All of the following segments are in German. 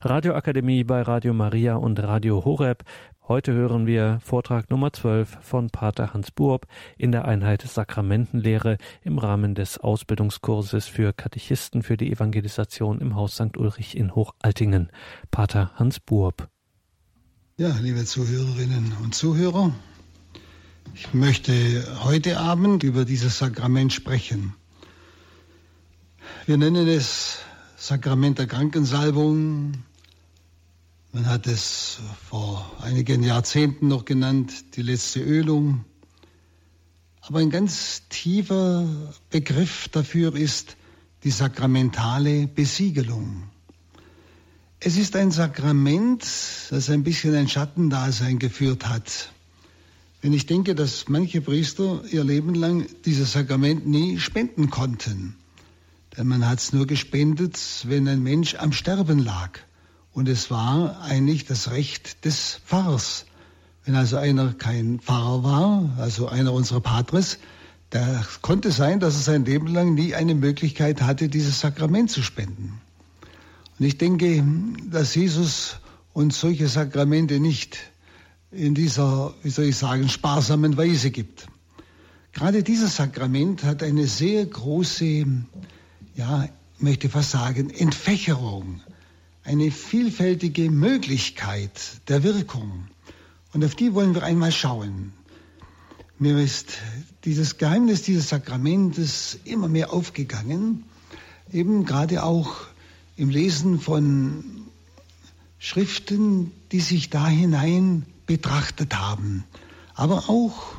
Radioakademie bei Radio Maria und Radio Horeb. Heute hören wir Vortrag Nummer 12 von Pater Hans Buob in der Einheit Sakramentenlehre im Rahmen des Ausbildungskurses für Katechisten für die Evangelisation im Haus St. Ulrich in Hochaltingen. Pater Hans Buob. Ja, liebe Zuhörerinnen und Zuhörer, ich möchte heute Abend über dieses Sakrament sprechen. Wir nennen es Sakrament der Krankensalbung, man hat es vor einigen Jahrzehnten noch genannt, die letzte Ölung. Aber ein ganz tiefer Begriff dafür ist die sakramentale Besiegelung. Es ist ein Sakrament, das ein bisschen ein Schattendasein geführt hat. Wenn ich denke, dass manche Priester ihr Leben lang dieses Sakrament nie spenden konnten. Denn man hat es nur gespendet, wenn ein Mensch am Sterben lag. Und es war eigentlich das Recht des Pfarrers. Wenn also einer kein Pfarrer war, also einer unserer Patres, da konnte sein, dass er sein Leben lang nie eine Möglichkeit hatte, dieses Sakrament zu spenden. Und ich denke, dass Jesus uns solche Sakramente nicht in dieser, wie soll ich sagen, sparsamen Weise gibt. Gerade dieses Sakrament hat eine sehr große, ja, möchte fast sagen, Entfächerung eine vielfältige Möglichkeit der Wirkung. Und auf die wollen wir einmal schauen. Mir ist dieses Geheimnis dieses Sakramentes immer mehr aufgegangen, eben gerade auch im Lesen von Schriften, die sich da hinein betrachtet haben, aber auch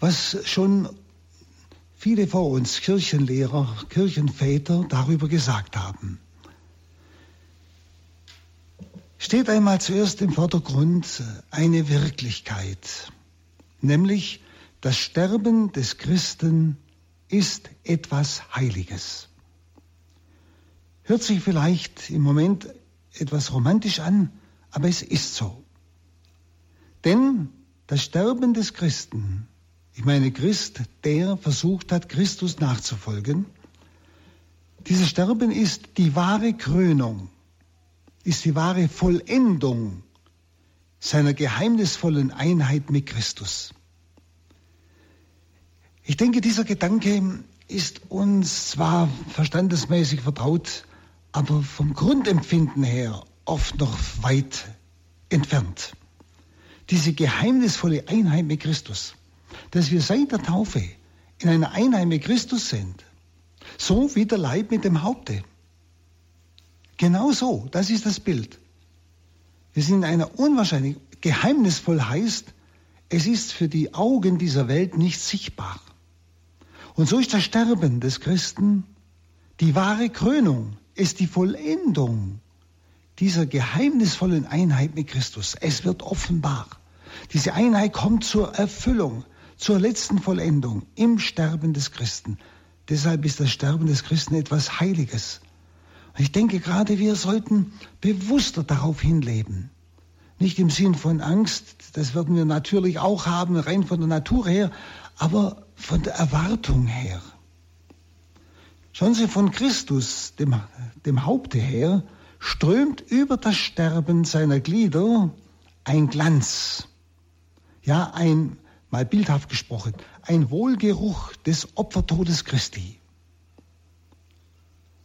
was schon viele vor uns Kirchenlehrer, Kirchenväter darüber gesagt haben steht einmal zuerst im Vordergrund eine Wirklichkeit, nämlich das Sterben des Christen ist etwas Heiliges. Hört sich vielleicht im Moment etwas romantisch an, aber es ist so. Denn das Sterben des Christen, ich meine Christ, der versucht hat, Christus nachzufolgen, dieses Sterben ist die wahre Krönung ist die wahre Vollendung seiner geheimnisvollen Einheit mit Christus. Ich denke, dieser Gedanke ist uns zwar verstandesmäßig vertraut, aber vom Grundempfinden her oft noch weit entfernt. Diese geheimnisvolle Einheit mit Christus, dass wir seit der Taufe in einer Einheit mit Christus sind, so wie der Leib mit dem Haupte. Genau so, das ist das Bild. Wir sind in einer unwahrscheinlich geheimnisvoll heißt, es ist für die Augen dieser Welt nicht sichtbar. Und so ist das Sterben des Christen die wahre Krönung, ist die Vollendung dieser geheimnisvollen Einheit mit Christus. Es wird offenbar. Diese Einheit kommt zur Erfüllung, zur letzten Vollendung im Sterben des Christen. Deshalb ist das Sterben des Christen etwas Heiliges. Ich denke gerade, wir sollten bewusster darauf hinleben. Nicht im Sinn von Angst, das würden wir natürlich auch haben, rein von der Natur her, aber von der Erwartung her. Schauen Sie, von Christus, dem, dem Haupte her, strömt über das Sterben seiner Glieder ein Glanz. Ja, ein, mal bildhaft gesprochen, ein Wohlgeruch des Opfertodes Christi.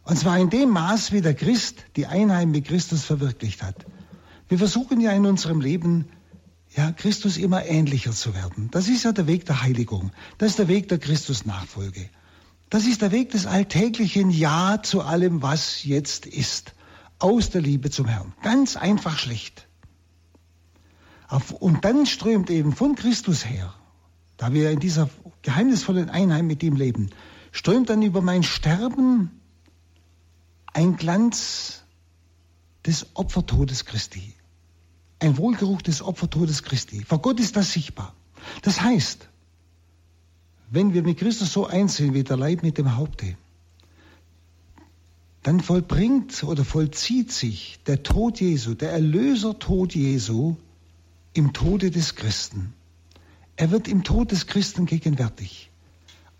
Und zwar in dem Maß, wie der Christ die Einheit mit Christus verwirklicht hat. Wir versuchen ja in unserem Leben, ja, Christus immer ähnlicher zu werden. Das ist ja der Weg der Heiligung. Das ist der Weg der Christusnachfolge. Das ist der Weg des alltäglichen Ja zu allem, was jetzt ist. Aus der Liebe zum Herrn. Ganz einfach schlicht. Und dann strömt eben von Christus her, da wir in dieser geheimnisvollen Einheit mit ihm leben, strömt dann über mein Sterben ein Glanz des Opfertodes Christi. Ein Wohlgeruch des Opfertodes Christi. Vor Gott ist das sichtbar. Das heißt, wenn wir mit Christus so eins sind wie der Leib mit dem Haupte, dann vollbringt oder vollzieht sich der Tod Jesu, der Erlöser-Tod Jesu im Tode des Christen. Er wird im Tod des Christen gegenwärtig,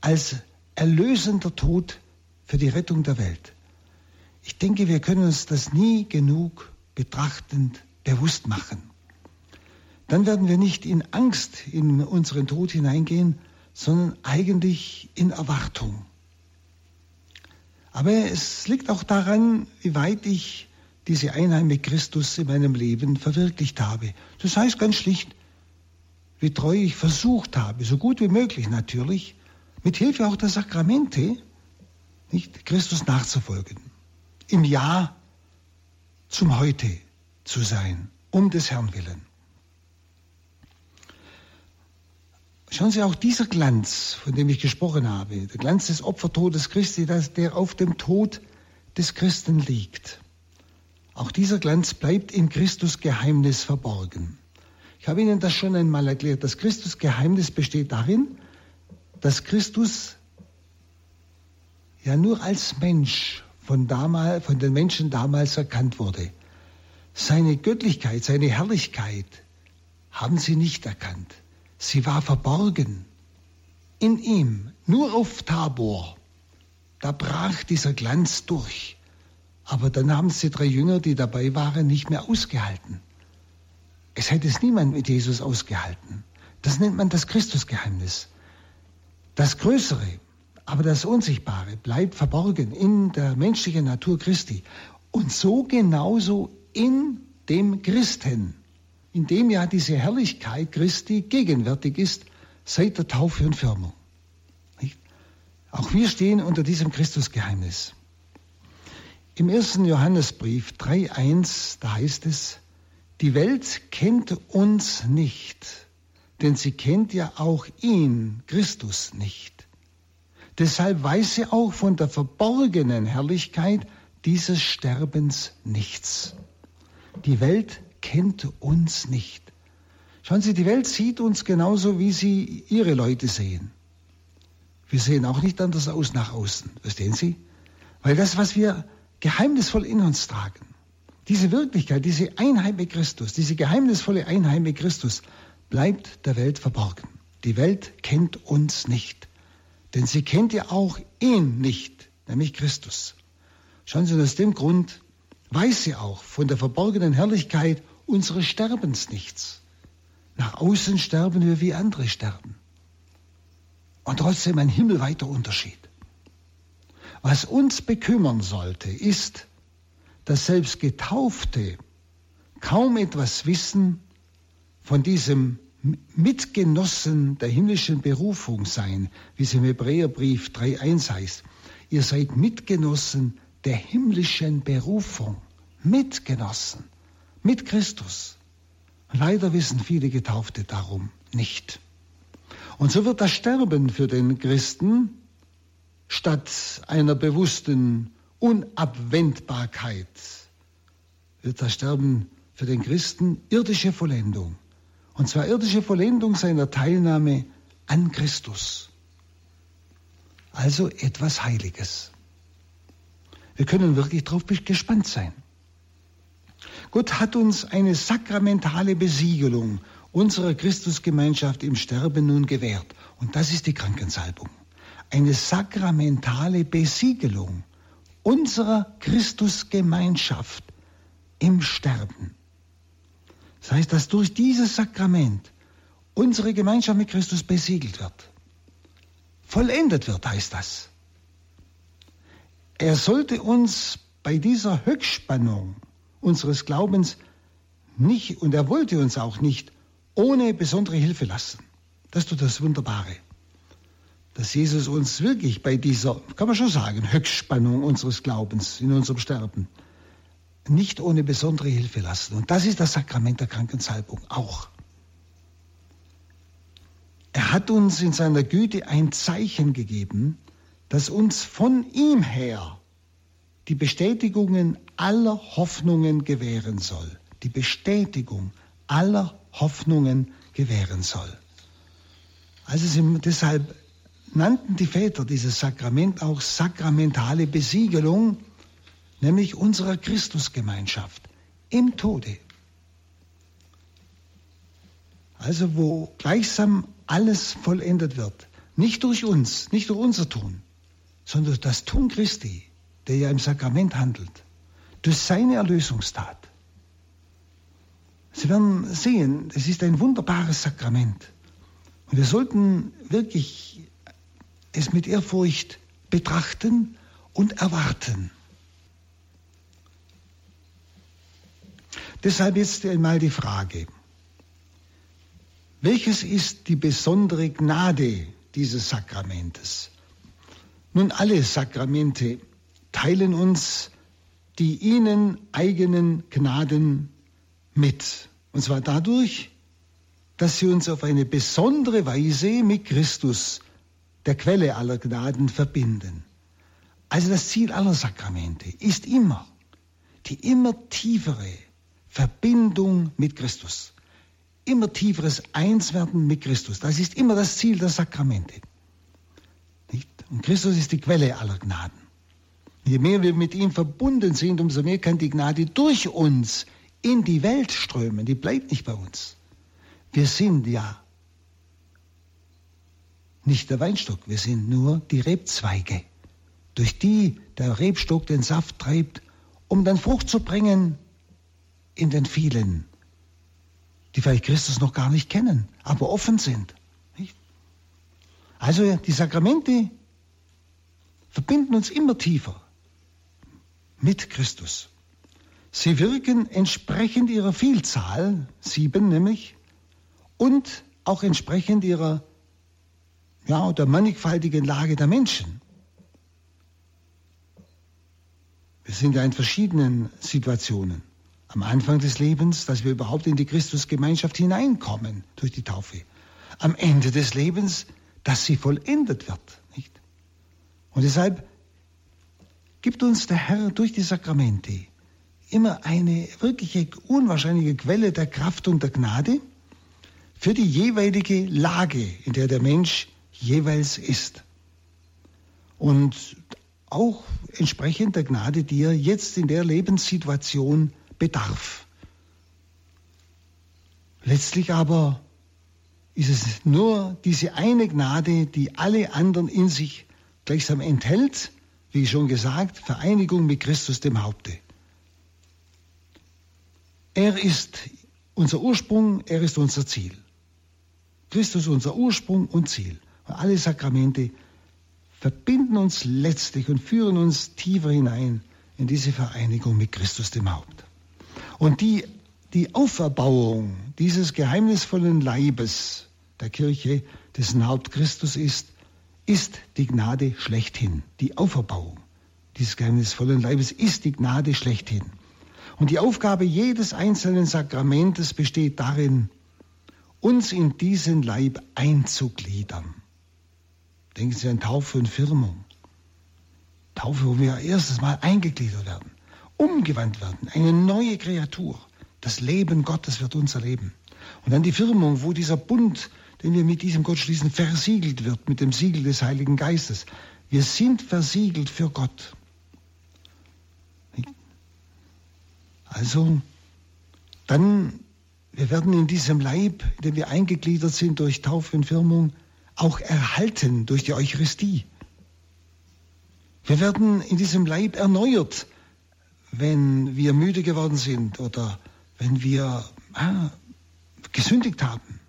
als erlösender Tod für die Rettung der Welt. Ich denke, wir können uns das nie genug betrachtend bewusst machen. Dann werden wir nicht in Angst in unseren Tod hineingehen, sondern eigentlich in Erwartung. Aber es liegt auch daran, wie weit ich diese Einheit mit Christus in meinem Leben verwirklicht habe. Das heißt ganz schlicht, wie treu ich versucht habe, so gut wie möglich natürlich, mit Hilfe auch der Sakramente, nicht Christus nachzufolgen. Im Ja zum Heute zu sein, um des Herrn willen. Schauen Sie auch dieser Glanz, von dem ich gesprochen habe, der Glanz des Opfertodes Christi, der auf dem Tod des Christen liegt. Auch dieser Glanz bleibt im Christusgeheimnis verborgen. Ich habe Ihnen das schon einmal erklärt. Das Christusgeheimnis besteht darin, dass Christus ja nur als Mensch von, damals, von den Menschen damals erkannt wurde. Seine Göttlichkeit, seine Herrlichkeit haben sie nicht erkannt. Sie war verborgen in ihm, nur auf Tabor. Da brach dieser Glanz durch. Aber dann haben es die drei Jünger, die dabei waren, nicht mehr ausgehalten. Es hätte es niemand mit Jesus ausgehalten. Das nennt man das Christusgeheimnis. Das Größere, aber das Unsichtbare bleibt verborgen in der menschlichen Natur Christi. Und so genauso in dem Christen in dem ja diese Herrlichkeit Christi gegenwärtig ist seit der Taufe und Firmung. Auch wir stehen unter diesem Christusgeheimnis. Im ersten Johannesbrief 3.1, da heißt es, die Welt kennt uns nicht, denn sie kennt ja auch ihn, Christus, nicht. Deshalb weiß sie auch von der verborgenen Herrlichkeit dieses Sterbens nichts. Die Welt kennt uns nicht. Schauen Sie, die Welt sieht uns genauso, wie sie ihre Leute sehen. Wir sehen auch nicht anders aus nach außen, verstehen Sie? Weil das, was wir geheimnisvoll in uns tragen, diese Wirklichkeit, diese Einheit mit Christus, diese geheimnisvolle Einheit mit Christus, bleibt der Welt verborgen. Die Welt kennt uns nicht, denn sie kennt ja auch ihn nicht, nämlich Christus. Schauen Sie, aus dem Grund weiß sie auch von der verborgenen Herrlichkeit unseres Sterbens nichts. Nach außen sterben wir wie andere sterben. Und trotzdem ein himmelweiter Unterschied. Was uns bekümmern sollte, ist, dass selbst Getaufte kaum etwas wissen von diesem Mitgenossen der himmlischen Berufung sein, wie es im Hebräerbrief 3.1 heißt. Ihr seid Mitgenossen der himmlischen Berufung. Mitgenossen mit Christus. Leider wissen viele Getaufte darum nicht. Und so wird das Sterben für den Christen statt einer bewussten Unabwendbarkeit, wird das Sterben für den Christen irdische Vollendung. Und zwar irdische Vollendung seiner Teilnahme an Christus. Also etwas Heiliges. Wir können wirklich darauf gespannt sein. Gott hat uns eine sakramentale Besiegelung unserer Christusgemeinschaft im Sterben nun gewährt. Und das ist die Krankensalbung. Eine sakramentale Besiegelung unserer Christusgemeinschaft im Sterben. Das heißt, dass durch dieses Sakrament unsere Gemeinschaft mit Christus besiegelt wird. Vollendet wird, heißt das. Er sollte uns bei dieser Höchstspannung unseres Glaubens nicht, und er wollte uns auch nicht, ohne besondere Hilfe lassen. Das ist doch das Wunderbare. Dass Jesus uns wirklich bei dieser, kann man schon sagen, Höchstspannung unseres Glaubens in unserem Sterben nicht ohne besondere Hilfe lassen. Und das ist das Sakrament der Krankensalbung auch. Er hat uns in seiner Güte ein Zeichen gegeben, das uns von ihm her die Bestätigungen aller Hoffnungen gewähren soll. Die Bestätigung aller Hoffnungen gewähren soll. Also sie, deshalb nannten die Väter dieses Sakrament auch sakramentale Besiegelung, nämlich unserer Christusgemeinschaft im Tode. Also wo gleichsam alles vollendet wird, nicht durch uns, nicht durch unser Tun, sondern durch das Tun Christi, der ja im Sakrament handelt, durch seine Erlösungstat. Sie werden sehen, es ist ein wunderbares Sakrament. Und wir sollten wirklich es mit Ehrfurcht betrachten und erwarten. Deshalb jetzt einmal die Frage, welches ist die besondere Gnade dieses Sakramentes? Nun, alle Sakramente teilen uns die ihnen eigenen Gnaden mit. Und zwar dadurch, dass sie uns auf eine besondere Weise mit Christus, der Quelle aller Gnaden, verbinden. Also das Ziel aller Sakramente ist immer die immer tiefere Verbindung mit Christus. Immer tieferes Einswerden mit Christus. Das ist immer das Ziel der Sakramente. Nicht? Und Christus ist die Quelle aller Gnaden. Je mehr wir mit ihm verbunden sind, umso mehr kann die Gnade durch uns in die Welt strömen. Die bleibt nicht bei uns. Wir sind ja nicht der Weinstock, wir sind nur die Rebzweige, durch die der Rebstock den Saft treibt, um dann Frucht zu bringen in den vielen, die vielleicht Christus noch gar nicht kennen, aber offen sind. Also die Sakramente verbinden uns immer tiefer mit Christus. Sie wirken entsprechend ihrer Vielzahl, sieben nämlich, und auch entsprechend ihrer ja, der mannigfaltigen Lage der Menschen. Wir sind ja in verschiedenen Situationen. Am Anfang des Lebens, dass wir überhaupt in die Christusgemeinschaft hineinkommen durch die Taufe. Am Ende des Lebens, dass sie vollendet wird. Nicht? Und deshalb gibt uns der Herr durch die Sakramente immer eine wirkliche unwahrscheinliche Quelle der Kraft und der Gnade für die jeweilige Lage, in der der Mensch jeweils ist. Und auch entsprechend der Gnade, die er jetzt in der Lebenssituation bedarf. Letztlich aber ist es nur diese eine Gnade, die alle anderen in sich gleichsam enthält wie schon gesagt, Vereinigung mit Christus dem Haupte. Er ist unser Ursprung, er ist unser Ziel. Christus unser Ursprung und Ziel. Und alle Sakramente verbinden uns letztlich und führen uns tiefer hinein in diese Vereinigung mit Christus dem Haupt. Und die, die Auferbauung dieses geheimnisvollen Leibes der Kirche, dessen Haupt Christus ist, ist die Gnade schlechthin. Die Auferbauung dieses geheimnisvollen Leibes ist die Gnade schlechthin. Und die Aufgabe jedes einzelnen Sakramentes besteht darin, uns in diesen Leib einzugliedern. Denken Sie an Taufe und Firmung. Taufe, wo wir erstes Mal eingegliedert werden, umgewandt werden, eine neue Kreatur. Das Leben Gottes wird uns erleben. Und dann die Firmung, wo dieser Bund den wir mit diesem Gott schließen, versiegelt wird mit dem Siegel des Heiligen Geistes. Wir sind versiegelt für Gott. Also, dann, wir werden in diesem Leib, in dem wir eingegliedert sind durch Taufe und Firmung, auch erhalten durch die Eucharistie. Wir werden in diesem Leib erneuert, wenn wir müde geworden sind oder wenn wir ah, gesündigt haben.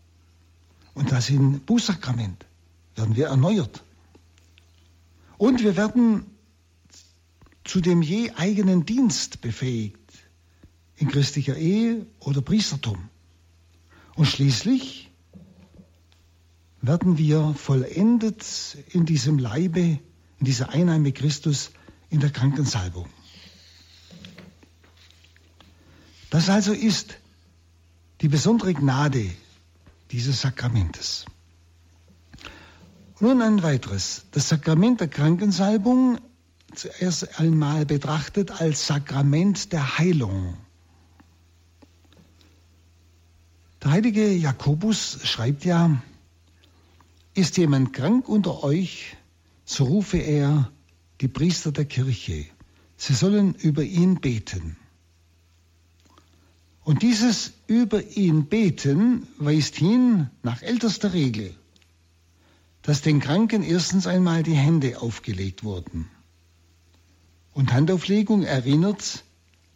Und das im Bußsakrament werden wir erneuert. Und wir werden zu dem je eigenen Dienst befähigt, in christlicher Ehe oder Priestertum. Und schließlich werden wir vollendet in diesem Leibe, in dieser mit Christus, in der Krankensalbung. Das also ist die besondere Gnade, dieses Sakramentes. Nun ein weiteres. Das Sakrament der Krankensalbung zuerst einmal betrachtet als Sakrament der Heilung. Der heilige Jakobus schreibt ja, ist jemand krank unter euch, so rufe er die Priester der Kirche. Sie sollen über ihn beten. Und dieses über ihn beten weist hin nach ältester Regel, dass den Kranken erstens einmal die Hände aufgelegt wurden. Und Handauflegung erinnert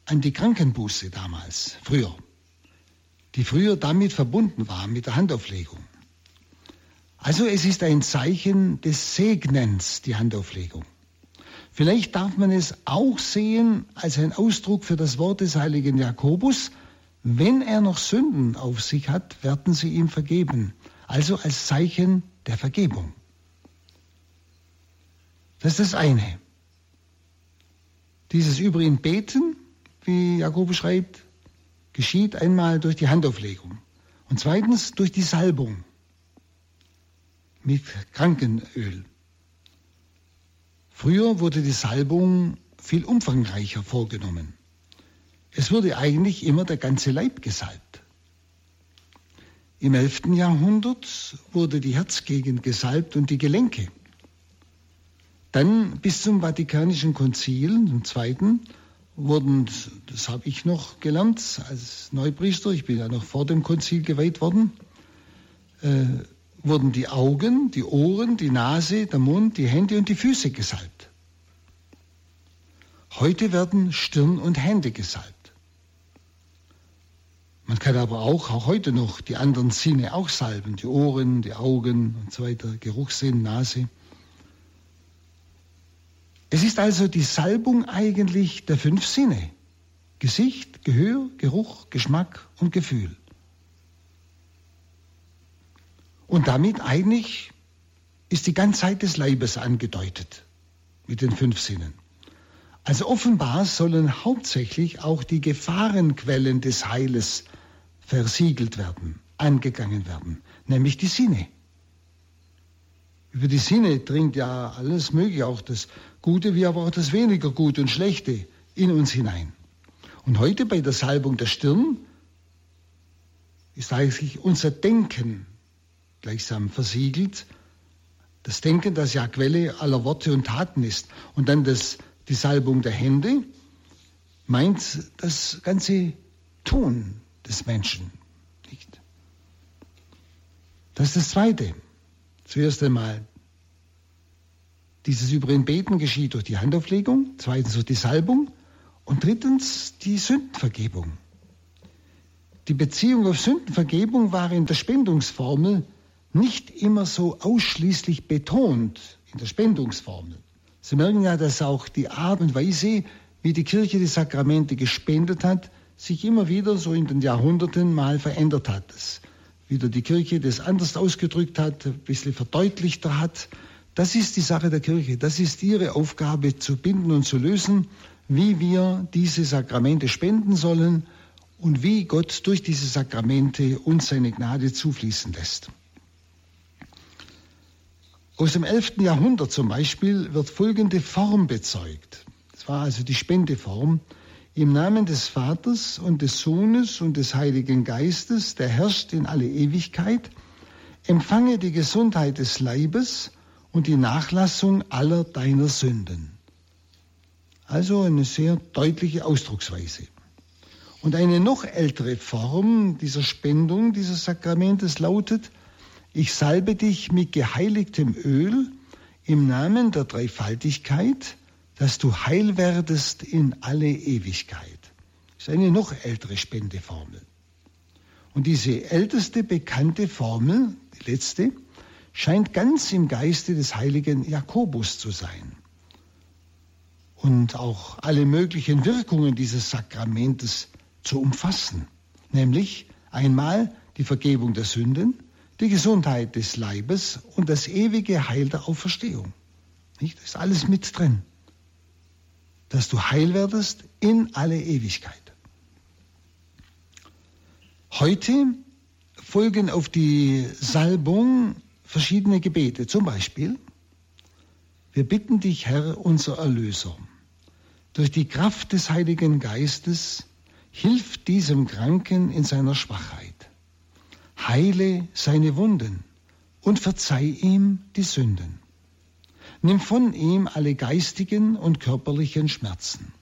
an die Krankenbuße damals, früher. die früher damit verbunden war, mit der Handauflegung. Also es ist ein Zeichen des Segnens, die Handauflegung. Vielleicht darf man es auch sehen als ein Ausdruck für das Wort des heiligen Jakobus, wenn er noch Sünden auf sich hat, werden sie ihm vergeben. Also als Zeichen der Vergebung. Das ist das eine. Dieses über ihn beten, wie Jakobus schreibt, geschieht einmal durch die Handauflegung und zweitens durch die Salbung mit Krankenöl. Früher wurde die Salbung viel umfangreicher vorgenommen. Es wurde eigentlich immer der ganze Leib gesalbt. Im 11. Jahrhundert wurde die Herzgegend gesalbt und die Gelenke. Dann bis zum Vatikanischen Konzil, im zweiten, wurden, das habe ich noch gelernt als Neupriester, ich bin ja noch vor dem Konzil geweiht worden, äh, wurden die Augen, die Ohren, die Nase, der Mund, die Hände und die Füße gesalbt. Heute werden Stirn und Hände gesalbt. Man kann aber auch, auch heute noch die anderen Sinne auch salben, die Ohren, die Augen und so weiter, Geruchssinn, Nase. Es ist also die Salbung eigentlich der fünf Sinne. Gesicht, Gehör, Geruch, Geschmack und Gefühl. Und damit eigentlich ist die Ganzheit des Leibes angedeutet mit den fünf Sinnen. Also offenbar sollen hauptsächlich auch die Gefahrenquellen des Heiles versiegelt werden, angegangen werden, nämlich die Sinne. Über die Sinne dringt ja alles Mögliche, auch das Gute wie aber auch das weniger Gute und Schlechte in uns hinein. Und heute bei der Salbung der Stirn ist eigentlich unser Denken gleichsam versiegelt. Das Denken, das ja Quelle aller Worte und Taten ist. Und dann das, die Salbung der Hände meint das ganze Tun des Menschen. Nicht? Das ist das Zweite. Zuerst einmal, dieses über ihn Beten geschieht durch die Handauflegung, zweitens durch die Salbung und drittens die Sündenvergebung. Die Beziehung auf Sündenvergebung war in der Spendungsformel nicht immer so ausschließlich betont in der Spendungsformel. Sie merken ja, dass auch die Art und Weise, wie die Kirche die Sakramente gespendet hat, sich immer wieder so in den Jahrhunderten mal verändert hat. Dass wieder die Kirche das anders ausgedrückt hat, ein bisschen verdeutlichter hat. Das ist die Sache der Kirche. Das ist ihre Aufgabe zu binden und zu lösen, wie wir diese Sakramente spenden sollen und wie Gott durch diese Sakramente uns seine Gnade zufließen lässt. Aus dem 11. Jahrhundert zum Beispiel wird folgende Form bezeugt. Das war also die Spendeform. Im Namen des Vaters und des Sohnes und des Heiligen Geistes, der herrscht in alle Ewigkeit, empfange die Gesundheit des Leibes und die Nachlassung aller deiner Sünden. Also eine sehr deutliche Ausdrucksweise. Und eine noch ältere Form dieser Spendung dieses Sakramentes lautet, ich salbe dich mit geheiligtem Öl im Namen der Dreifaltigkeit, dass du heil werdest in alle Ewigkeit. Das ist eine noch ältere Spendeformel. Und diese älteste bekannte Formel, die letzte, scheint ganz im Geiste des heiligen Jakobus zu sein. Und auch alle möglichen Wirkungen dieses Sakramentes zu umfassen. Nämlich einmal die Vergebung der Sünden, die Gesundheit des Leibes und das ewige Heil der Auferstehung. Nicht? Das ist alles mit drin. Dass du heil werdest in alle Ewigkeit. Heute folgen auf die Salbung verschiedene Gebete. Zum Beispiel, wir bitten dich, Herr, unser Erlöser, durch die Kraft des Heiligen Geistes, hilf diesem Kranken in seiner Schwachheit heile seine Wunden und verzeih ihm die Sünden. Nimm von ihm alle geistigen und körperlichen Schmerzen.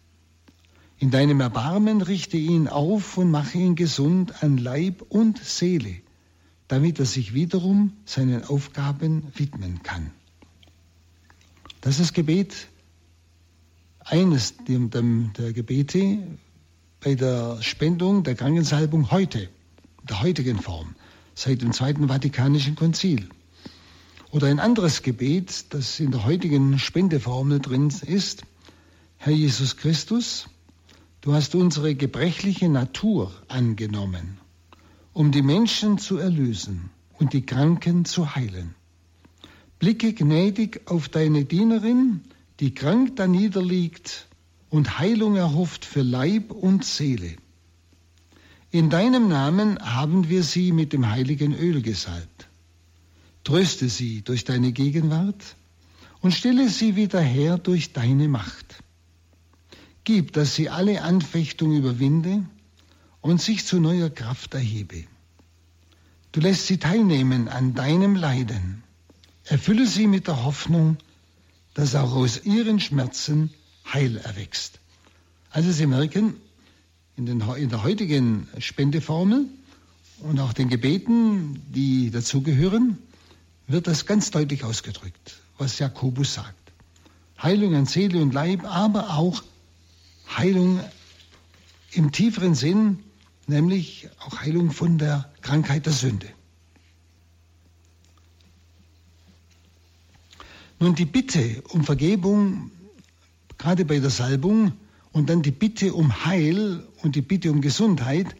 In deinem Erbarmen richte ihn auf und mache ihn gesund an Leib und Seele, damit er sich wiederum seinen Aufgaben widmen kann. Das ist Gebet, eines der Gebete bei der Spendung der Krankensalbung heute. der heutigen Form, seit dem Zweiten Vatikanischen Konzil. Oder ein anderes Gebet, das in der heutigen Spendeformel drin ist. Herr Jesus Christus, du hast unsere gebrechliche Natur angenommen, um die Menschen zu erlösen und die Kranken zu heilen. Blicke gnädig auf deine Dienerin, die krank da niederliegt und Heilung erhofft für Leib und Seele. In deinem Namen haben wir sie mit dem heiligen Öl gesalbt. Tröste sie durch deine Gegenwart und stelle sie wieder her durch deine Macht. Gib, dass sie alle Anfechtung überwinde und sich zu neuer Kraft erhebe. Du lässt sie teilnehmen an deinem Leiden. Erfülle sie mit der Hoffnung, dass auch aus ihren Schmerzen Heil erwächst. Also Sie merken, in, den, in der heutigen Spendeformel und auch den Gebeten, die dazugehören, wird das ganz deutlich ausgedrückt, was Jakobus sagt. Heilung an Seele und Leib, aber auch Heilung im tieferen Sinn, nämlich auch Heilung von der Krankheit der Sünde. Nun die Bitte um Vergebung, gerade bei der Salbung, und dann die Bitte um Heil und die Bitte um Gesundheit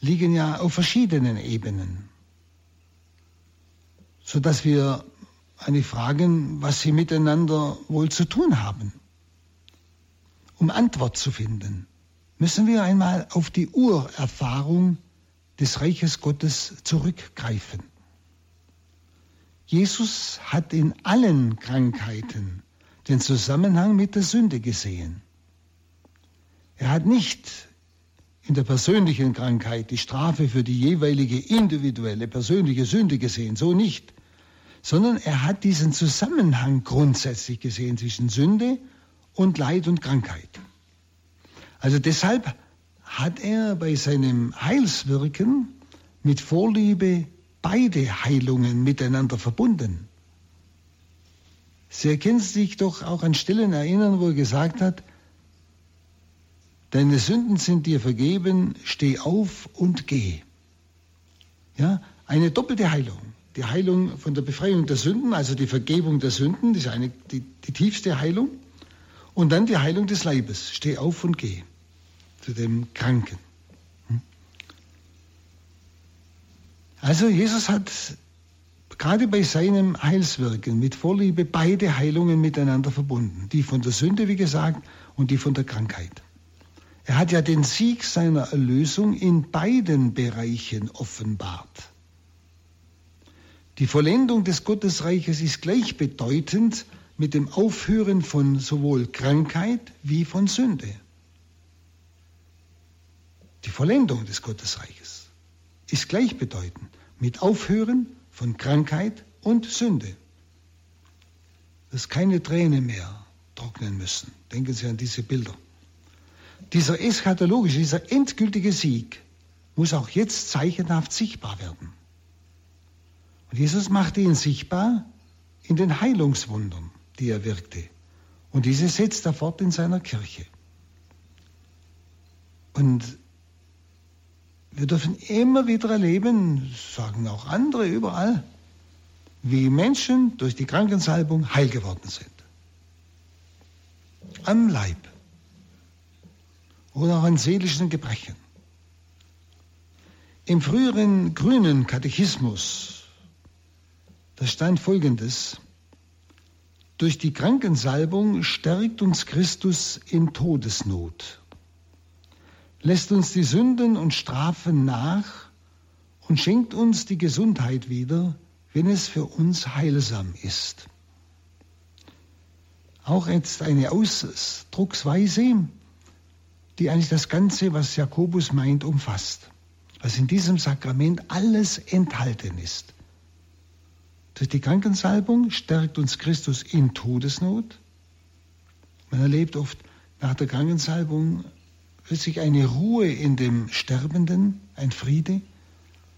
liegen ja auf verschiedenen Ebenen, sodass wir eine fragen, was sie miteinander wohl zu tun haben. Um Antwort zu finden, müssen wir einmal auf die Urerfahrung des Reiches Gottes zurückgreifen. Jesus hat in allen Krankheiten den Zusammenhang mit der Sünde gesehen. Er hat nicht in der persönlichen Krankheit die Strafe für die jeweilige individuelle persönliche Sünde gesehen, so nicht, sondern er hat diesen Zusammenhang grundsätzlich gesehen zwischen Sünde und Leid und Krankheit. Also deshalb hat er bei seinem Heilswirken mit Vorliebe beide Heilungen miteinander verbunden. Sie können sich doch auch an Stellen erinnern, wo er gesagt hat, Deine Sünden sind dir vergeben, steh auf und geh. Ja, eine doppelte Heilung. Die Heilung von der Befreiung der Sünden, also die Vergebung der Sünden, das ist eine, die, die tiefste Heilung. Und dann die Heilung des Leibes. Steh auf und geh zu dem Kranken. Hm? Also Jesus hat gerade bei seinem Heilswirken mit Vorliebe beide Heilungen miteinander verbunden. Die von der Sünde, wie gesagt, und die von der Krankheit. Er hat ja den Sieg seiner Erlösung in beiden Bereichen offenbart. Die Vollendung des Gottesreiches ist gleichbedeutend mit dem Aufhören von sowohl Krankheit wie von Sünde. Die Vollendung des Gottesreiches ist gleichbedeutend mit Aufhören von Krankheit und Sünde. Dass keine Tränen mehr trocknen müssen. Denken Sie an diese Bilder. Dieser eschatologische, dieser endgültige Sieg muss auch jetzt zeichenhaft sichtbar werden. Jesus machte ihn sichtbar in den Heilungswundern, die er wirkte. Und diese setzt er fort in seiner Kirche. Und wir dürfen immer wieder erleben, sagen auch andere überall, wie Menschen durch die Krankensalbung heil geworden sind. Am Leib oder auch an seelischen Gebrechen. Im früheren grünen Katechismus, da stand Folgendes, durch die Krankensalbung stärkt uns Christus in Todesnot, lässt uns die Sünden und Strafen nach und schenkt uns die Gesundheit wieder, wenn es für uns heilsam ist. Auch jetzt eine Ausdrucksweise, die eigentlich das Ganze, was Jakobus meint, umfasst. Was in diesem Sakrament alles enthalten ist. Durch die Krankensalbung stärkt uns Christus in Todesnot. Man erlebt oft nach der Krankensalbung plötzlich eine Ruhe in dem Sterbenden, ein Friede,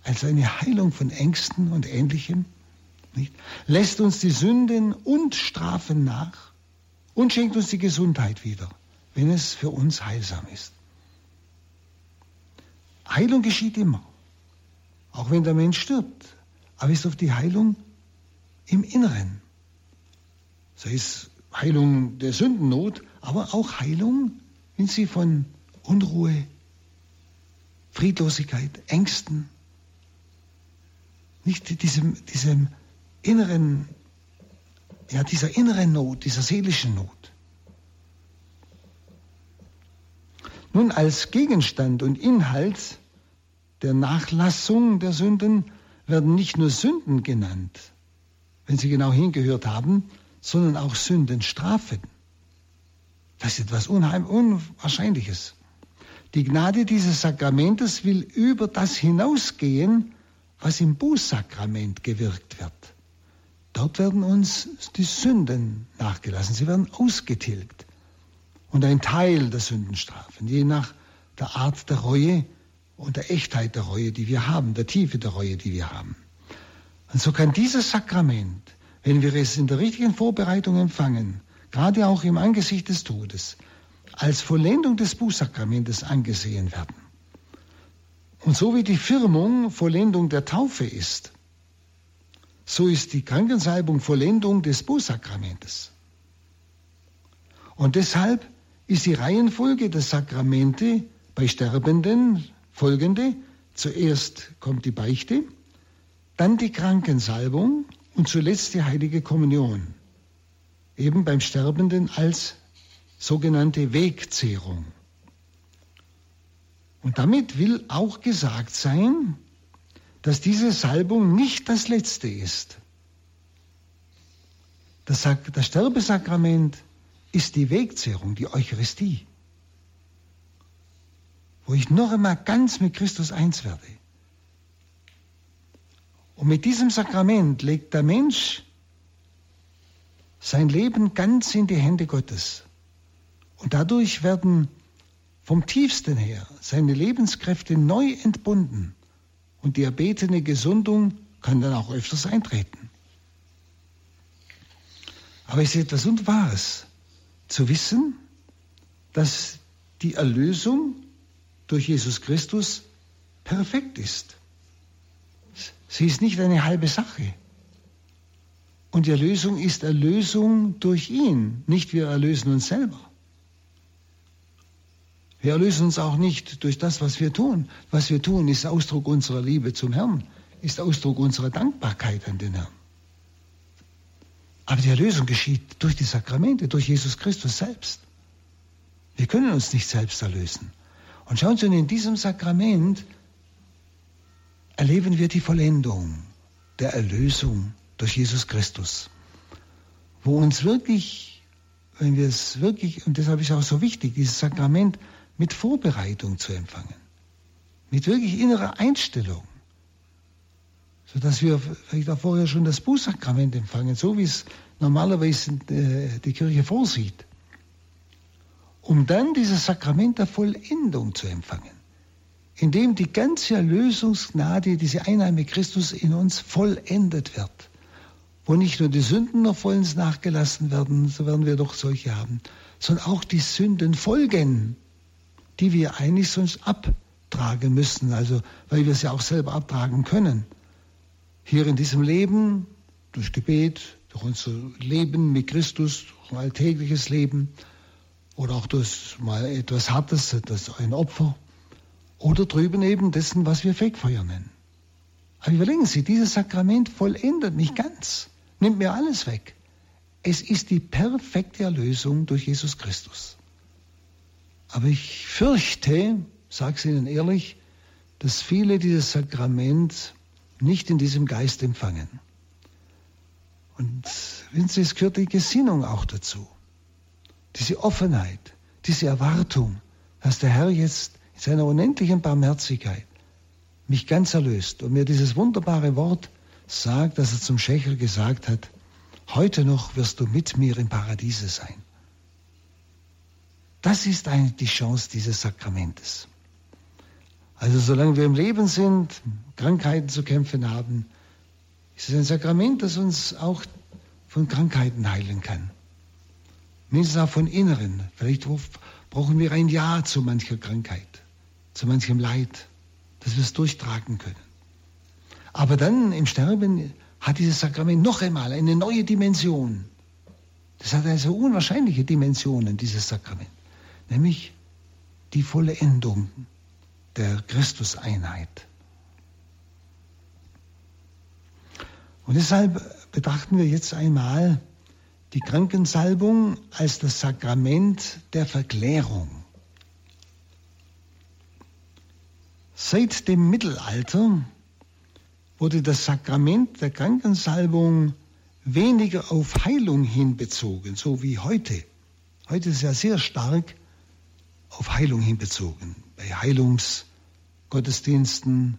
als eine Heilung von Ängsten und Ähnlichem. Nicht? Lässt uns die Sünden und Strafen nach und schenkt uns die Gesundheit wieder wenn es für uns heilsam ist. Heilung geschieht immer. auch wenn der Mensch stirbt. Aber ist auf die Heilung im Inneren. Sei es Heilung der Sündennot, aber auch Heilung, wenn sie von Unruhe, Friedlosigkeit, Ängsten, nicht diesem, diesem inneren, ja, dieser inneren Not, dieser seelischen Not. Nun, als Gegenstand und Inhalt der Nachlassung der Sünden werden nicht nur Sünden genannt, wenn Sie genau hingehört haben, sondern auch Sündenstrafen. Das ist etwas Unheim Unwahrscheinliches. Die Gnade dieses Sakramentes will über das hinausgehen, was im Bußsakrament gewirkt wird. Dort werden uns die Sünden nachgelassen, sie werden ausgetilgt. Und ein Teil der Sündenstrafen, je nach der Art der Reue und der Echtheit der Reue, die wir haben, der Tiefe der Reue, die wir haben. Und so kann dieses Sakrament, wenn wir es in der richtigen Vorbereitung empfangen, gerade auch im Angesicht des Todes, als Vollendung des Bußsakramentes angesehen werden. Und so wie die Firmung Vollendung der Taufe ist, so ist die Krankensalbung Vollendung des Bußsakramentes. Und deshalb ist die Reihenfolge der Sakramente bei Sterbenden folgende. Zuerst kommt die Beichte, dann die Krankensalbung und zuletzt die heilige Kommunion. Eben beim Sterbenden als sogenannte Wegzehrung. Und damit will auch gesagt sein, dass diese Salbung nicht das letzte ist. Das, das Sterbesakrament ist die Wegzehrung, die Eucharistie, wo ich noch einmal ganz mit Christus eins werde. Und mit diesem Sakrament legt der Mensch sein Leben ganz in die Hände Gottes. Und dadurch werden vom tiefsten her seine Lebenskräfte neu entbunden und die erbetene Gesundung kann dann auch öfters eintreten. Aber es ist etwas Unwahres zu wissen, dass die Erlösung durch Jesus Christus perfekt ist. Sie ist nicht eine halbe Sache. Und die Erlösung ist Erlösung durch ihn, nicht wir erlösen uns selber. Wir erlösen uns auch nicht durch das, was wir tun. Was wir tun, ist Ausdruck unserer Liebe zum Herrn, ist Ausdruck unserer Dankbarkeit an den Herrn. Aber die Erlösung geschieht durch die Sakramente, durch Jesus Christus selbst. Wir können uns nicht selbst erlösen. Und schauen Sie, in diesem Sakrament erleben wir die Vollendung der Erlösung durch Jesus Christus, wo uns wirklich, wenn wir es wirklich, und deshalb ist es auch so wichtig, dieses Sakrament mit Vorbereitung zu empfangen, mit wirklich innerer Einstellung, sodass wir vielleicht auch vorher schon das Bußsakrament empfangen, so wie es normalerweise äh, die Kirche vorsieht, um dann dieses Sakrament der Vollendung zu empfangen, in dem die ganze Erlösungsgnade, diese Einnahme Christus in uns vollendet wird, wo nicht nur die Sünden noch vollends nachgelassen werden, so werden wir doch solche haben, sondern auch die Sünden folgen die wir eigentlich sonst abtragen müssen, also weil wir sie auch selber abtragen können. Hier in diesem Leben, durch Gebet, durch unser Leben mit Christus, durch ein alltägliches Leben oder auch durch mal etwas Hartes, etwas ein Opfer oder drüben eben dessen, was wir Fegfeuer nennen. Aber überlegen Sie, dieses Sakrament vollendet nicht ganz, nimmt mir alles weg. Es ist die perfekte Erlösung durch Jesus Christus. Aber ich fürchte, sage es Ihnen ehrlich, dass viele dieses Sakrament nicht in diesem Geist empfangen. Und wissen Sie, es gehört die Gesinnung auch dazu. Diese Offenheit, diese Erwartung, dass der Herr jetzt in seiner unendlichen Barmherzigkeit mich ganz erlöst und mir dieses wunderbare Wort sagt, dass er zum Schächer gesagt hat, heute noch wirst du mit mir im Paradiese sein. Das ist eigentlich die Chance dieses Sakramentes. Also solange wir im Leben sind, Krankheiten zu kämpfen haben, ist es ein Sakrament, das uns auch von Krankheiten heilen kann. Mindestens auch von Inneren. Vielleicht brauchen wir ein Ja zu mancher Krankheit, zu manchem Leid, dass wir es durchtragen können. Aber dann im Sterben hat dieses Sakrament noch einmal eine neue Dimension. Das hat also unwahrscheinliche Dimensionen, dieses Sakrament. Nämlich die Vollendung der Christuseinheit. Und deshalb betrachten wir jetzt einmal die Krankensalbung als das Sakrament der Verklärung. Seit dem Mittelalter wurde das Sakrament der Krankensalbung weniger auf Heilung hinbezogen, so wie heute. Heute ist es ja sehr stark auf Heilung hinbezogen. Bei Heilungsgottesdiensten